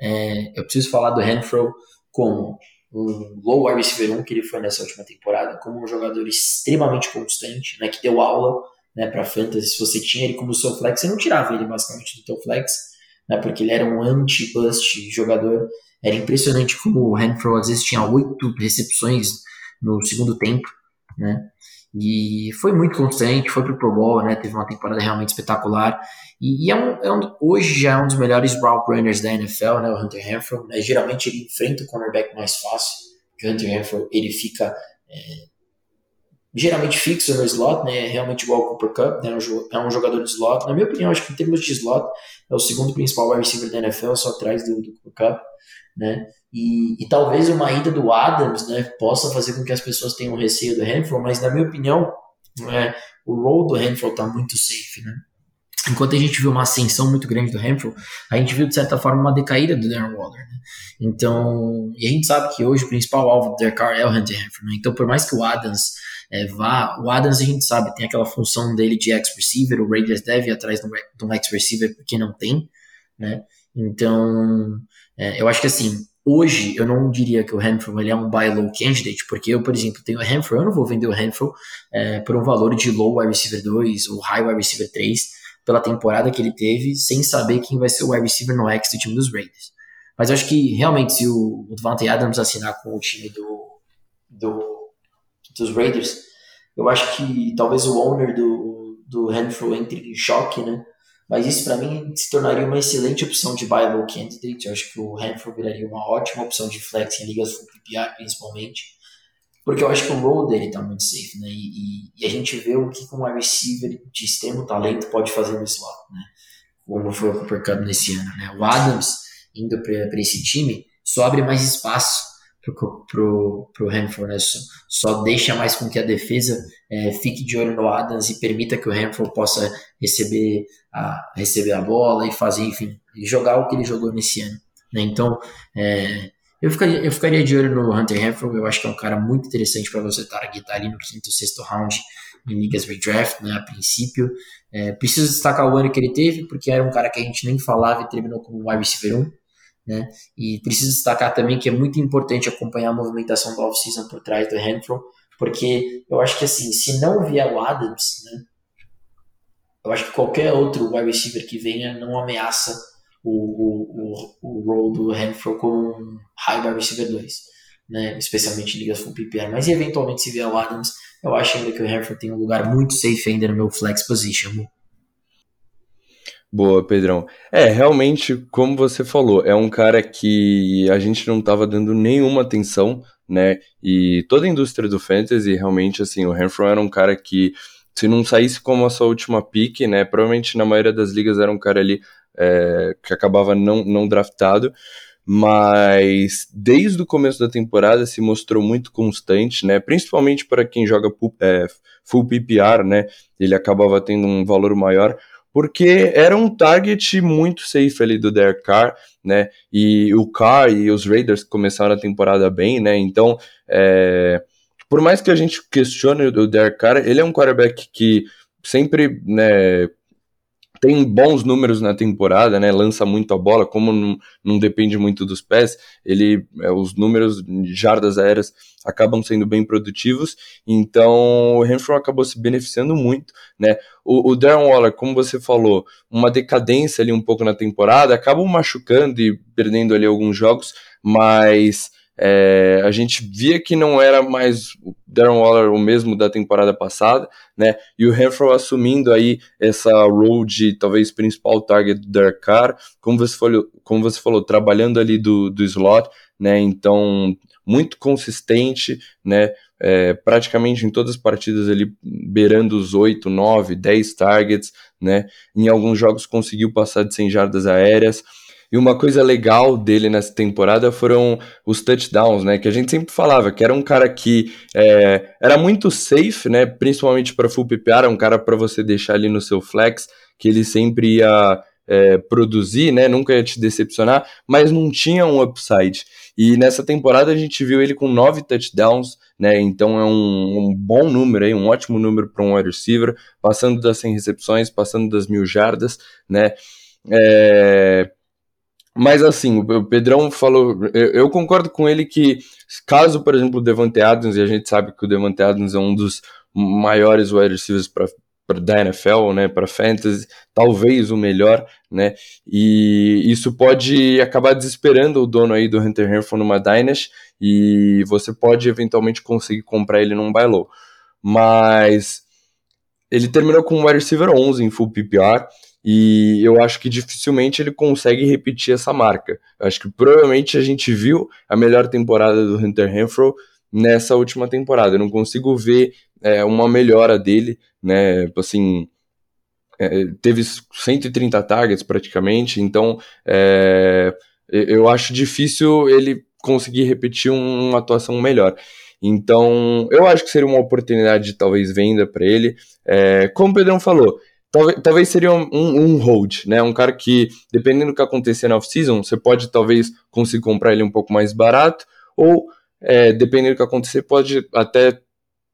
é, eu preciso falar do Renfro como um low wide receiver 1 que ele foi nessa última temporada, como um jogador extremamente constante, né? Que deu aula né, para fantasy. Se você tinha ele como seu flex, você não tirava ele basicamente do teu flex, né? Porque ele era um anti-bust jogador era impressionante como o Renfro às vezes tinha oito recepções no segundo tempo, né? E foi muito constante, foi pro Pro Bowl, né? Teve uma temporada realmente espetacular. E, e é, um, é um, hoje já é um dos melhores route runners da NFL, né? O Hunter Renfro. Né? Geralmente ele enfrenta o cornerback mais fácil. O Hunter Renfro ele fica é, geralmente fixo no slot, né? Realmente igual ao Cooper Cup, né? É um jogador de slot. Na minha opinião, acho que em termos de slot é o segundo principal wide receiver da NFL, só atrás do, do Cooper Cup né? E, e, talvez uma ida do Adams, né, possa fazer com que as pessoas tenham receio do Renfro, mas na minha opinião, é, o role do Renfro está muito safe, né? Enquanto a gente viu uma ascensão muito grande do Renfro, a gente viu de certa forma uma decaída do Darren Waller. Né? Então, e a gente sabe que hoje o principal alvo do Derek Carr é o Hunter Renfro. Né? Então, por mais que o Adams é, vá, o Adams a gente sabe tem aquela função dele de ex-receiver, o Raiders deve ir atrás de um ex-receiver porque não tem, né? Então, é, eu acho que assim, hoje eu não diria que o Renfro ele é um buy low candidate, porque eu, por exemplo, tenho o Renfro, eu não vou vender o Renfro é, por um valor de low wide receiver 2 ou high wide receiver 3 pela temporada que ele teve, sem saber quem vai ser o wide receiver no X do time dos Raiders. Mas eu acho que realmente se o, o Devante Adams assinar com o time do, do, dos Raiders, eu acho que talvez o owner do, do Renfro entre em choque, né? Mas isso para mim se tornaria uma excelente opção de buy low candidate. Eu acho que o Hanford viraria uma ótima opção de flex em ligas full PPR, principalmente. Porque eu acho que o role dele tá muito safe, né? E, e, e a gente vê o que um receiver de extremo talento pode fazer no slot, né? Como foi o Cooper Cup nesse ano, né? O Adams indo para esse time só abre mais espaço pro, pro, pro Hanford, né? Só, só, deixa mais com que a defesa é, fique de olho no Adams e permita que o Hanford possa receber a, receber a bola e fazer, enfim, jogar o que ele jogou nesse ano. Né? Então, é, eu, ficaria, eu ficaria de olho no Hunter Hanford, eu acho que é um cara muito interessante para você targetar ali no quinto, sexto round em ligas redraft, né, a princípio. É, preciso destacar o ano que ele teve, porque era um cara que a gente nem falava e terminou como wide receiver 1. Né? E preciso destacar também que é muito importante acompanhar a movimentação do off-season por trás do Renfro, porque eu acho que assim, se não vier o Adams, né, eu acho que qualquer outro wide receiver que venha não ameaça o, o, o, role do Renfro como um high wide receiver 2, né, especialmente em ligas full PPR, mas eventualmente se vier o Adams, eu acho ainda que o Renfro tem um lugar muito safe ainda no meu flex position. Boa, Pedrão. É, realmente, como você falou, é um cara que a gente não estava dando nenhuma atenção, né? E toda a indústria do fantasy, realmente, assim, o Renfro era um cara que, se não saísse como a sua última pick, né? Provavelmente na maioria das ligas era um cara ali é, que acabava não, não draftado, mas desde o começo da temporada se mostrou muito constante, né? Principalmente para quem joga é, full PPR, né? Ele acabava tendo um valor maior porque era um target muito safe ali do Derek Carr, né? E o Carr e os Raiders começaram a temporada bem, né? Então, é, por mais que a gente questione o Derek Carr, ele é um quarterback que sempre, né, tem bons números na temporada, né? Lança muito a bola, como não, não depende muito dos pés, ele é, os números de jardas aéreas acabam sendo bem produtivos, então o Renfrew acabou se beneficiando muito, né? O, o Darren Waller, como você falou, uma decadência ali um pouco na temporada, acabam machucando e perdendo ali alguns jogos, mas é, a gente via que não era mais o Darren Waller o mesmo da temporada passada, né? E o Renfro assumindo aí essa role de talvez principal target do Derek Carr, como você falou, como você falou trabalhando ali do, do slot, né? Então muito consistente, né? É, praticamente em todas as partidas ele beirando os 8, 9, 10 targets, né? Em alguns jogos conseguiu passar de 100 jardas aéreas. E uma coisa legal dele nessa temporada foram os touchdowns, né? Que a gente sempre falava que era um cara que é, era muito safe, né? Principalmente para full PPR, era um cara para você deixar ali no seu flex, que ele sempre ia é, produzir, né? Nunca ia te decepcionar, mas não tinha um upside. E nessa temporada a gente viu ele com nove touchdowns, né? Então é um, um bom número aí, um ótimo número para um wide receiver, passando das 100 recepções, passando das mil jardas, né? É, mas assim, o Pedrão falou, eu, concordo com ele que caso, por exemplo, o Devante Adams, e a gente sabe que o Devante Adams é um dos maiores wide receivers para da NFL, né, para fantasy, talvez o melhor, né, e isso pode acabar desesperando o dono aí do Hunter Henry numa Dynasty e você pode eventualmente conseguir comprar ele num buy low. Mas ele terminou com um wide receiver 11 em full PPR, e eu acho que dificilmente ele consegue repetir essa marca. Eu acho que provavelmente a gente viu a melhor temporada do Hunter Renfro nessa última temporada. Eu não consigo ver é, uma melhora dele, né? Assim, é, teve 130 targets praticamente, então é, eu acho difícil ele conseguir repetir uma atuação melhor. Então, eu acho que seria uma oportunidade de talvez venda para ele. É, como o Pedrão falou, Talvez, talvez seria um, um, hold, né? Um cara que, dependendo do que acontecer na off-season, você pode talvez conseguir comprar ele um pouco mais barato, ou é, dependendo do que acontecer, pode até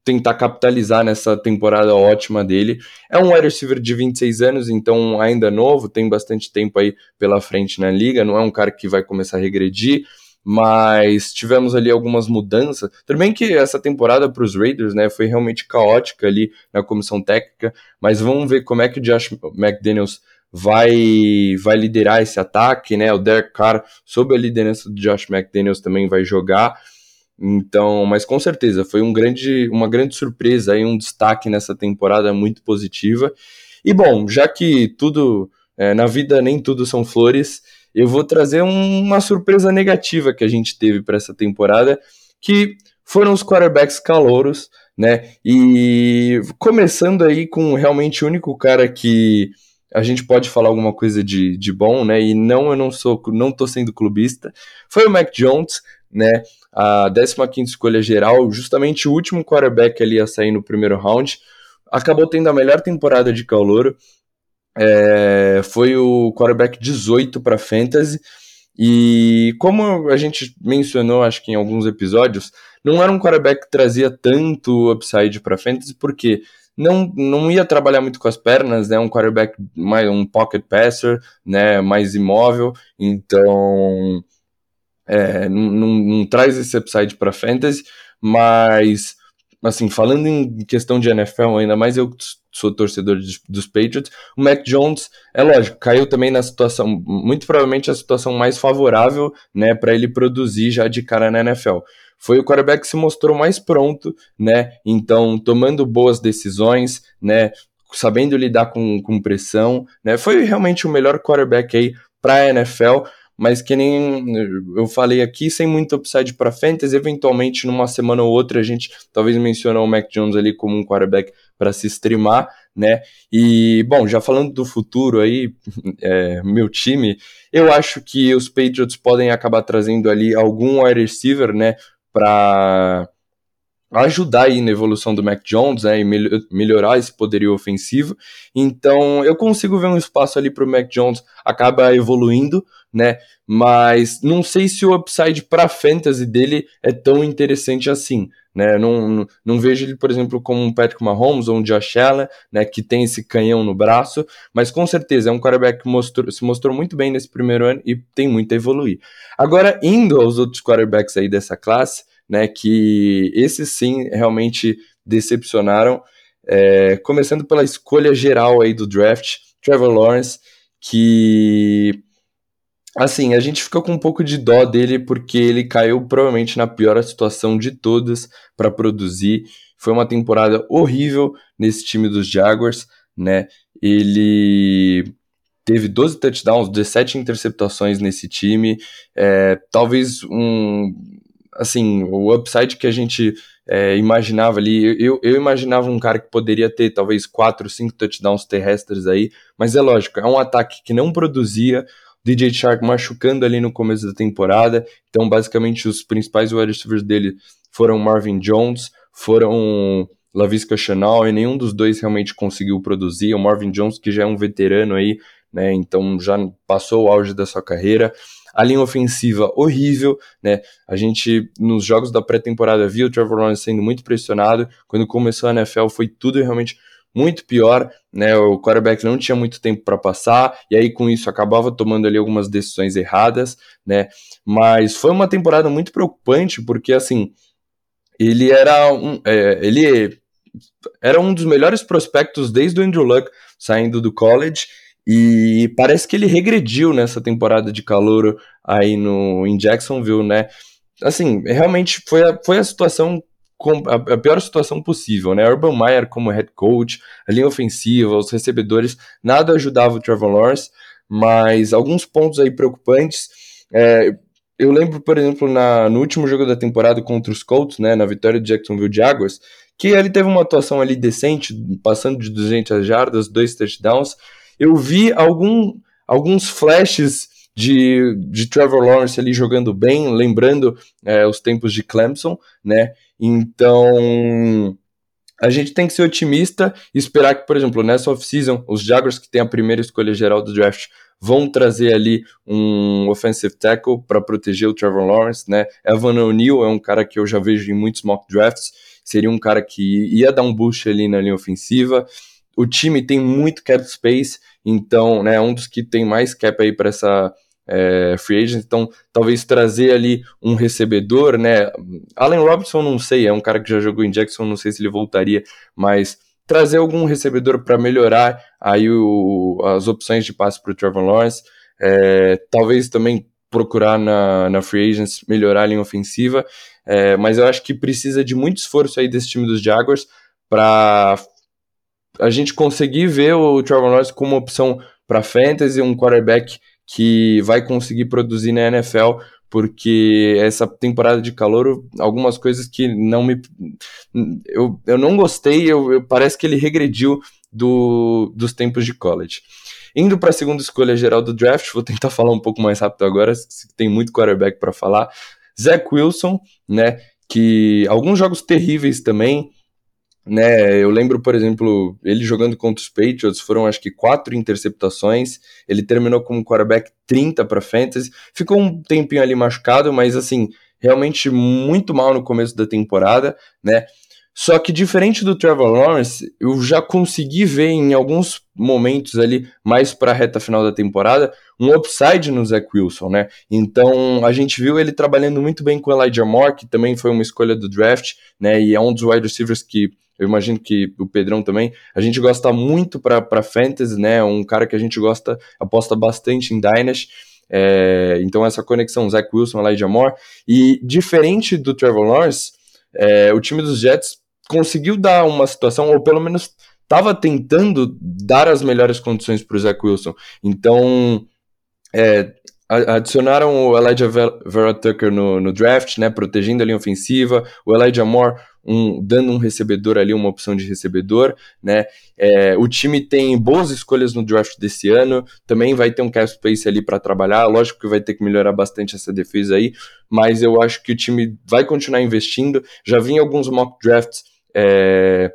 tentar capitalizar nessa temporada ótima dele. É um wide receiver de 26 anos, então ainda novo, tem bastante tempo aí pela frente na liga, não é um cara que vai começar a regredir mas tivemos ali algumas mudanças. Tudo bem que essa temporada para os Raiders né, foi realmente caótica ali na comissão técnica, mas vamos ver como é que o Josh McDaniels vai, vai liderar esse ataque, né? O Derek Carr, sob a liderança do Josh McDaniels, também vai jogar. Então, mas com certeza foi um grande, uma grande surpresa aí, um destaque nessa temporada muito positiva. E bom, já que tudo é, na vida nem tudo são flores, eu vou trazer um, uma surpresa negativa que a gente teve para essa temporada, que foram os quarterbacks calouros, né? E começando aí com realmente o único cara que a gente pode falar alguma coisa de, de bom, né? E não, eu não sou, não tô sendo clubista. Foi o Mac Jones, né? A 15 escolha geral, justamente o último quarterback ali a sair no primeiro round. Acabou tendo a melhor temporada de calouro, é, foi o quarterback 18 para fantasy. E como a gente mencionou, acho que em alguns episódios, não era um quarterback que trazia tanto upside para fantasy, porque não, não ia trabalhar muito com as pernas, né? Um quarterback mais um pocket passer, né? Mais imóvel, então é, não, não, não traz esse upside para fantasy, mas assim, falando em questão de NFL, ainda mais eu sou torcedor de, dos Patriots, o Mac Jones, é lógico, caiu também na situação, muito provavelmente a situação mais favorável, né, para ele produzir já de cara na NFL. Foi o quarterback que se mostrou mais pronto, né, então tomando boas decisões, né, sabendo lidar com, com pressão, né, foi realmente o melhor quarterback aí para a NFL, mas que nem eu falei aqui, sem muito upside para fantasy, eventualmente numa semana ou outra a gente talvez mencione o Mac Jones ali como um quarterback para se streamar, né? E, bom, já falando do futuro aí, <laughs> é, meu time, eu acho que os Patriots podem acabar trazendo ali algum wide receiver, né, para ajudar aí na evolução do Mac Jones, né, e melhorar esse poderio ofensivo. Então, eu consigo ver um espaço ali para o Mac Jones acabar evoluindo, né? Mas não sei se o upside para fantasy dele é tão interessante assim, né? Não, não, não, vejo ele, por exemplo, como um Patrick Mahomes ou um Josh Allen, né, que tem esse canhão no braço, mas com certeza é um quarterback que mostrou, se mostrou muito bem nesse primeiro ano e tem muito a evoluir. Agora, indo aos outros quarterbacks aí dessa classe, né, que esses sim realmente decepcionaram, é, começando pela escolha geral aí do draft, Trevor Lawrence, que assim, a gente fica com um pouco de dó dele porque ele caiu provavelmente na pior situação de todas para produzir. Foi uma temporada horrível nesse time dos Jaguars, né? Ele teve 12 touchdowns, 17 interceptações nesse time, é, talvez um assim, o upside que a gente é, imaginava ali. Eu, eu imaginava um cara que poderia ter talvez 4, 5 touchdowns terrestres aí, mas é lógico, é um ataque que não produzia. DJ Shark machucando ali no começo da temporada, então basicamente os principais wide receivers dele foram Marvin Jones, foram Lavisca Chanel e nenhum dos dois realmente conseguiu produzir. O Marvin Jones, que já é um veterano aí, né, então já passou o auge da sua carreira. A linha ofensiva horrível, né? A gente, nos jogos da pré-temporada, viu o Trevor Lawrence sendo muito pressionado. Quando começou a NFL, foi tudo realmente muito pior, né? O quarterback não tinha muito tempo para passar, e aí com isso acabava tomando ali algumas decisões erradas, né? Mas foi uma temporada muito preocupante, porque assim, ele era um. É, ele era um dos melhores prospectos desde o Andrew Luck saindo do college e parece que ele regrediu nessa temporada de calor aí no, em Jacksonville, né? Assim, realmente foi a, foi a situação a, a pior situação possível, né? Urban Meyer como head coach, a linha ofensiva, os recebedores, nada ajudava o Trevor Lawrence, mas alguns pontos aí preocupantes. É, eu lembro, por exemplo, na, no último jogo da temporada contra os Colts, né, na vitória de Jacksonville Jaguars, que ele teve uma atuação ali decente, passando de 200 jardas, dois touchdowns, eu vi algum, alguns flashes de, de Trevor Lawrence ali jogando bem, lembrando é, os tempos de Clemson, né? Então a gente tem que ser otimista e esperar que, por exemplo, nessa off-season, os Jaguars, que tem a primeira escolha geral do draft, vão trazer ali um offensive tackle para proteger o Trevor Lawrence, né? Evan O'Neill é um cara que eu já vejo em muitos mock drafts, seria um cara que ia dar um boost ali na linha ofensiva. O time tem muito cap space, então, né, é um dos que tem mais cap aí para essa é, free agent, então talvez trazer ali um recebedor, né? Allen Robinson, não sei, é um cara que já jogou em Jackson, não sei se ele voltaria, mas trazer algum recebedor para melhorar aí o, as opções de passe para o Trevor Lawrence, é, talvez também procurar na, na free agents melhorar a linha ofensiva, é, mas eu acho que precisa de muito esforço aí desse time dos Jaguars para a gente conseguir ver o Trevor Lawrence como uma opção para fantasy, um quarterback que vai conseguir produzir na NFL, porque essa temporada de calor, algumas coisas que não me. Eu, eu não gostei, eu, eu parece que ele regrediu do, dos tempos de college. Indo para a segunda escolha geral do draft, vou tentar <laughs> falar um pouco mais rápido agora, tem muito quarterback para falar. Zach Wilson, né? Que alguns jogos terríveis também, né? Eu lembro, por exemplo, ele jogando contra os Patriots, foram acho que quatro interceptações. Ele terminou como quarterback 30 para fantasy. Ficou um tempinho ali machucado, mas assim, realmente muito mal no começo da temporada, né? Só que diferente do Trevor Lawrence, eu já consegui ver em alguns momentos ali, mais para a reta final da temporada, um upside no Zach Wilson, né? Então a gente viu ele trabalhando muito bem com Elijah Moore, que também foi uma escolha do draft, né? E é um dos wide receivers que eu imagino que o Pedrão também, a gente gosta muito para fantasy, né? Um cara que a gente gosta, aposta bastante em Dynasty. É, então essa conexão Zach Wilson, Elijah Moore e diferente do Trevor Lawrence, é, o time dos Jets conseguiu dar uma situação ou pelo menos estava tentando dar as melhores condições para o Zach Wilson. Então é, adicionaram o Elijah Vera Tucker no, no, draft, né, protegendo a linha ofensiva, o Elijah Moore um, dando um recebedor ali, uma opção de recebedor, né, é, o time tem boas escolhas no draft desse ano, também vai ter um cap space ali para trabalhar, lógico que vai ter que melhorar bastante essa defesa aí, mas eu acho que o time vai continuar investindo, já vi alguns mock drafts, é,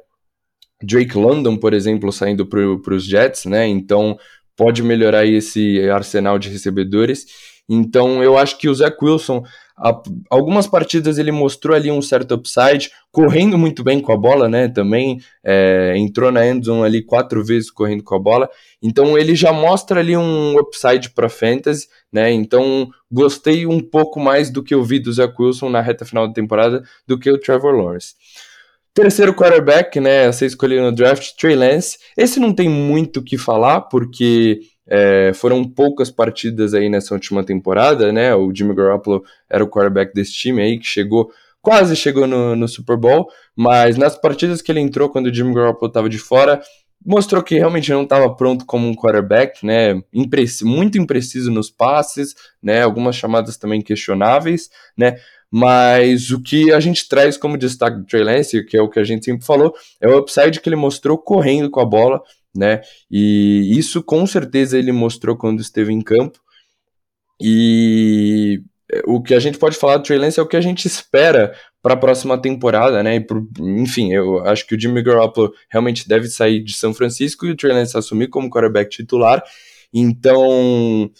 Drake London, por exemplo, saindo para os Jets, né, então pode melhorar esse arsenal de recebedores. Então eu acho que o Zach Wilson, a, algumas partidas ele mostrou ali um certo upside, correndo muito bem com a bola, né? Também é, entrou na endzone ali quatro vezes correndo com a bola. Então ele já mostra ali um upside para fantasy, né? Então gostei um pouco mais do que eu vi do Zach Wilson na reta final da temporada do que o Trevor Lawrence. Terceiro quarterback, né, ser escolhido no draft, Trey Lance. Esse não tem muito o que falar, porque é, foram poucas partidas aí nessa última temporada, né? O Jimmy Garoppolo era o quarterback desse time aí, que chegou, quase chegou no, no Super Bowl, mas nas partidas que ele entrou, quando o Jimmy Garoppolo estava de fora, mostrou que realmente não estava pronto como um quarterback, né? Impreci muito impreciso nos passes, né? Algumas chamadas também questionáveis, né? Mas o que a gente traz como destaque do Trey Lance, que é o que a gente sempre falou, é o upside que ele mostrou correndo com a bola, né? E isso com certeza ele mostrou quando esteve em campo. E o que a gente pode falar do Trey Lance é o que a gente espera para a próxima temporada, né? Pro, enfim, eu acho que o Jimmy Garoppolo realmente deve sair de São Francisco e o Trey Lance assumir como quarterback titular. Então,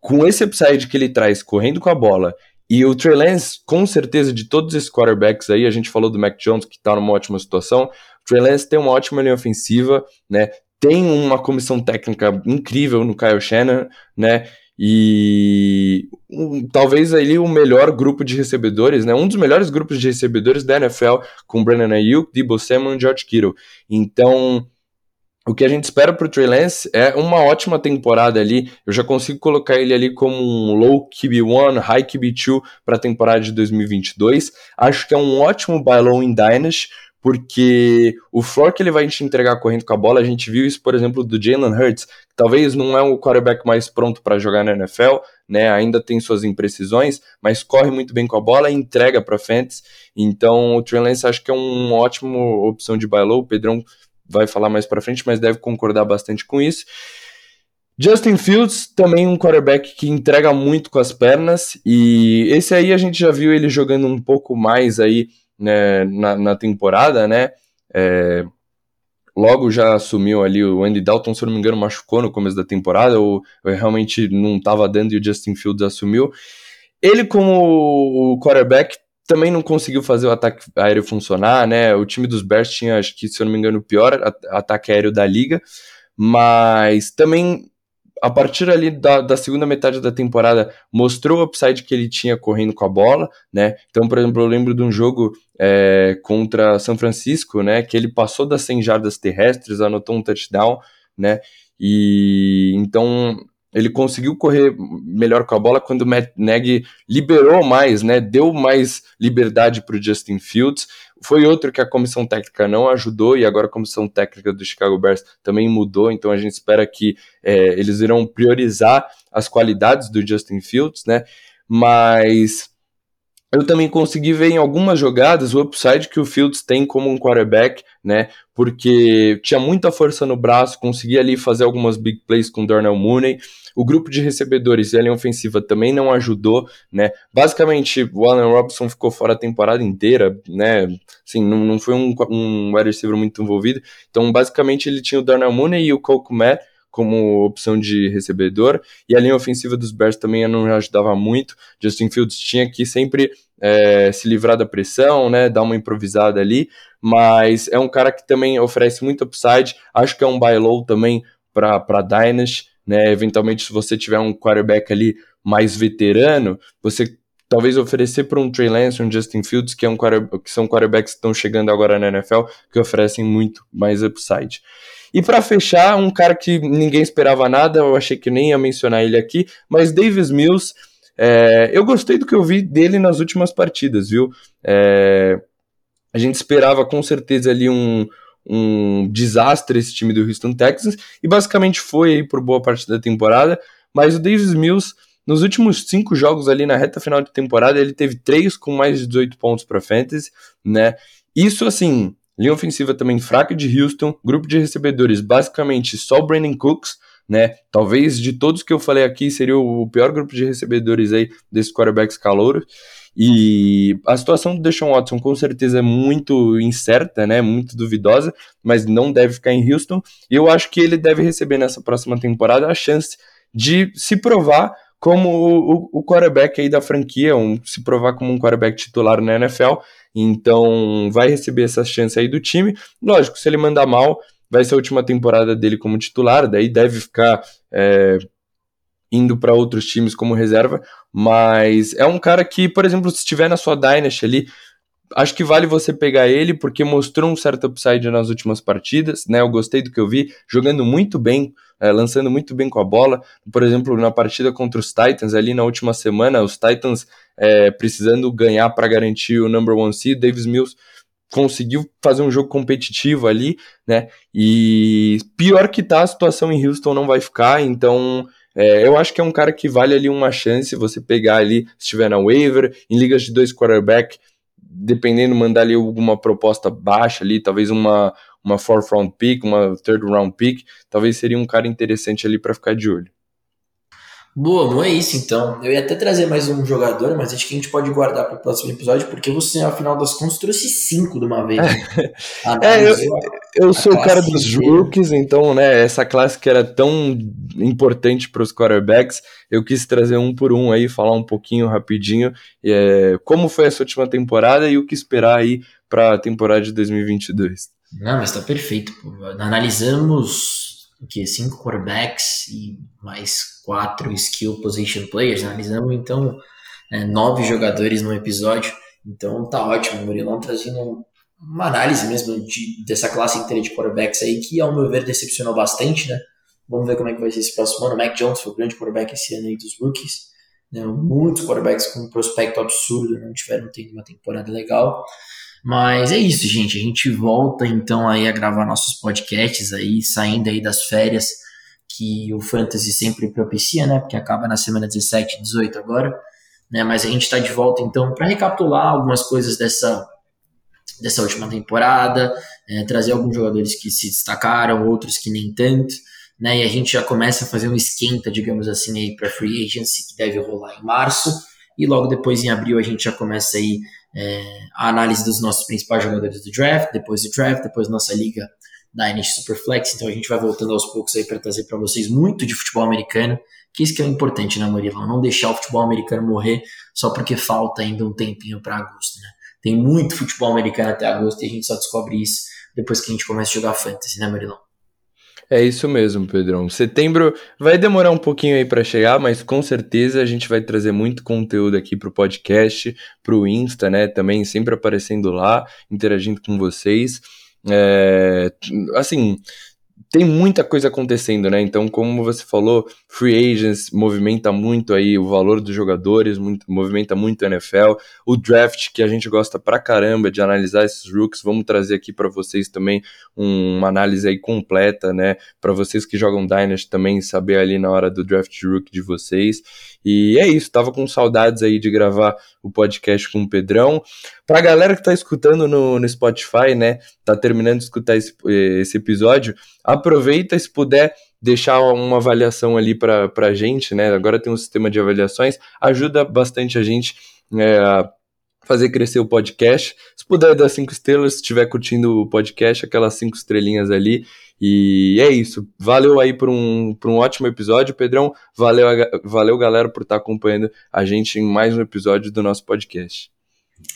com esse upside que ele traz correndo com a bola e o Trey Lance, com certeza, de todos esses quarterbacks aí, a gente falou do Mac Jones, que está numa ótima situação. O Trey Lance tem uma ótima linha ofensiva, né? Tem uma comissão técnica incrível no Kyle Shannon, né? E um, talvez ali o melhor grupo de recebedores, né? Um dos melhores grupos de recebedores da NFL, com Brandon Ayuk, Debo Samuel e George Kittle. Então, o que a gente espera para o Trey Lance é uma ótima temporada ali. Eu já consigo colocar ele ali como um low QB1, high QB2 para a temporada de 2022. Acho que é um ótimo low em Dynasty, porque o floor que ele vai te entregar correndo com a bola, a gente viu isso, por exemplo, do Jalen Hurts, que talvez não é o quarterback mais pronto para jogar na NFL, né? Ainda tem suas imprecisões, mas corre muito bem com a bola e entrega para fantasy. Então, o Trey Lance acho que é uma ótima opção de low. O Pedrão vai falar mais para frente, mas deve concordar bastante com isso. Justin Fields, também um quarterback que entrega muito com as pernas, e esse aí a gente já viu ele jogando um pouco mais aí né, na, na, temporada, né? É, logo já assumiu ali o Andy Dalton, se eu não me engano, machucou no começo da temporada, ou, ou realmente não estava dando e o Justin Fields assumiu. Ele, como o quarterback, também não conseguiu fazer o ataque aéreo funcionar, né? O time dos Bears tinha, acho que, se eu não me engano, o pior ataque aéreo da liga, mas também a partir ali da, da, segunda metade da temporada mostrou o upside que ele tinha correndo com a bola, né? Então, por exemplo, eu lembro de um jogo é, contra São Francisco, né? Que ele passou das 100 jardas terrestres, anotou um touchdown, né? E então ele conseguiu correr melhor com a bola quando o Matt Nagy liberou mais, né? Deu mais liberdade para o Justin Fields. Foi outro que a comissão técnica não ajudou e agora a comissão técnica do Chicago Bears também mudou. Então a gente espera que é, eles irão priorizar as qualidades do Justin Fields, né? Mas eu também consegui ver em algumas jogadas o upside que o Fields tem como um quarterback, né? Porque tinha muita força no braço, conseguia ali fazer algumas big plays com Darnell Mooney. O grupo de recebedores e a linha ofensiva também não ajudou, né? Basicamente, o Allen Robinson ficou fora a temporada inteira, né? Assim, não, não foi um, um wide receiver muito envolvido. Então, basicamente, ele tinha o Darnell Mooney e o Cole Kmet como opção de recebedor, e a linha ofensiva dos Bears também não ajudava muito. Justin Fields tinha que sempre é, se livrar da pressão, né, dar uma improvisada ali, mas é um cara que também oferece muito upside. Acho que é um buy low também para Dynasty, né? Eventualmente, se você tiver um quarterback ali mais veterano, você talvez oferecer para um Trey Lance, um Justin Fields, que, é um que são quarterbacks que estão chegando agora na NFL, que oferecem muito mais upside. E para fechar, um cara que ninguém esperava nada, eu achei que nem ia mencionar ele aqui, mas Davis Mills, é, eu gostei do que eu vi dele nas últimas partidas, viu? É, a gente esperava com certeza ali um, um desastre esse time do Houston Texans, e basicamente foi aí por boa parte da temporada, mas o Davis Mills, nos últimos cinco jogos ali na reta final de temporada, ele teve três com mais de 18 pontos para fantasy, né? Isso assim, linha ofensiva também fraca de Houston, grupo de recebedores basicamente só o Brandon Cooks, né? Talvez de todos que eu falei aqui seria o pior grupo de recebedores aí desses quarterbacks calouros. E a situação do Deshaun Watson com certeza é muito incerta, né? Muito duvidosa, mas não deve ficar em Houston. E eu acho que ele deve receber nessa próxima temporada a chance de se provar como o, o, quarterback aí da franquia, um, se provar como um quarterback titular na NFL. Então vai receber essa chance aí do time. Lógico, se ele mandar mal, vai ser a última temporada dele como titular, daí deve ficar é, indo para outros times como reserva, mas é um cara que, por exemplo, se estiver na sua Dynasty ali, acho que vale você pegar ele porque mostrou um certo upside nas últimas partidas, né? Eu gostei do que eu vi, jogando muito bem, é, lançando muito bem com a bola. Por exemplo, na partida contra os Titans ali na última semana, os Titans é, precisando ganhar para garantir o number one seed, Davis Mills conseguiu fazer um jogo competitivo ali, né? E pior que tá, a situação em Houston não vai ficar, então É, eu acho que é um cara que vale ali uma chance você pegar ali, se estiver na waiver, em ligas de dois quarterback, dependendo, mandar ali alguma proposta baixa ali, talvez uma, uma fourth round pick, uma third round pick, talvez seria um cara interessante ali para ficar de olho. Boa, não é isso então. Eu ia até trazer mais um jogador, mas acho que a gente pode guardar para o próximo episódio, porque você, afinal das contas, trouxe cinco de uma vez. Né? <laughs> é, eu, eu sou o cara dos rookies, então, né, essa classe que era tão importante para os quarterbacks, eu quis trazer um por um aí, falar um pouquinho rapidinho é, como foi essa última temporada e o que esperar aí para a temporada de 2022. Não, mas tá perfeito. Analisamos o que cinco quarterbacks e mais quatro skill position players. Analisamos então é, nove jogadores no episódio. Então tá ótimo, o Murilão trazendo uma análise mesmo de, dessa classe inteira de quarterbacks aí, que ao meu ver decepcionou bastante, né? Vamos ver como é que vai ser esse próximo ano. Mac Jones foi o grande quarterback esse ano aí dos rookies. Né? Muitos quarterbacks com um prospecto absurdo não tiveram tendo uma temporada legal. Mas é isso, gente. A gente volta então aí a gravar nossos podcasts aí, saindo aí das férias que o Fantasy sempre propicia, né? Porque acaba na semana 17 e 18 agora. Né? Mas a gente está de volta então para recapitular algumas coisas dessa, dessa última temporada, é, trazer alguns jogadores que se destacaram, outros que nem tanto. Né? E a gente já começa a fazer um esquenta, digamos assim, aí para free agency que deve rolar em março. E logo depois, em abril, a gente já começa aí é, a análise dos nossos principais jogadores do draft, depois do draft, depois nossa liga da NX Superflex. Então a gente vai voltando aos poucos aí para trazer para vocês muito de futebol americano, que isso que é importante, né, Murilo? Não deixar o futebol americano morrer só porque falta ainda um tempinho para agosto, né? Tem muito futebol americano até agosto e a gente só descobre isso depois que a gente começa a jogar fantasy, né, Murilão? É isso mesmo, Pedrão. Setembro vai demorar um pouquinho aí para chegar, mas com certeza a gente vai trazer muito conteúdo aqui pro podcast, pro Insta, né? Também sempre aparecendo lá, interagindo com vocês. É, assim, tem muita coisa acontecendo, né? Então, como você falou, free agents movimenta muito aí o valor dos jogadores, muito, movimenta muito o NFL. O draft, que a gente gosta pra caramba de analisar esses rooks, vamos trazer aqui para vocês também um, uma análise aí completa, né? Para vocês que jogam Dynasty também saber ali na hora do draft rook de vocês. E é isso, tava com saudades aí de gravar o podcast com o Pedrão. Pra galera que tá escutando no, no Spotify, né, tá terminando de escutar esse, esse episódio, aproveita se puder deixar uma avaliação ali pra, pra gente, né, agora tem um sistema de avaliações, ajuda bastante a gente é, a fazer crescer o podcast. Se puder dar cinco estrelas, se estiver curtindo o podcast, aquelas cinco estrelinhas ali, e é isso. Valeu aí por um, por um ótimo episódio, Pedrão. Valeu, valeu, galera, por estar acompanhando a gente em mais um episódio do nosso podcast.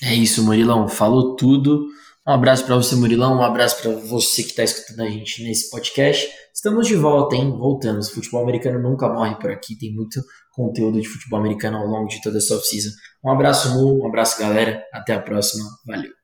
É isso, Murilão. Falou tudo. Um abraço para você, Murilão. Um abraço para você que está escutando a gente nesse podcast. Estamos de volta, hein? Voltamos. Futebol americano nunca morre por aqui. Tem muito conteúdo de futebol americano ao longo de toda essa off-season. Um abraço, Mu. Um abraço, galera. Até a próxima. Valeu.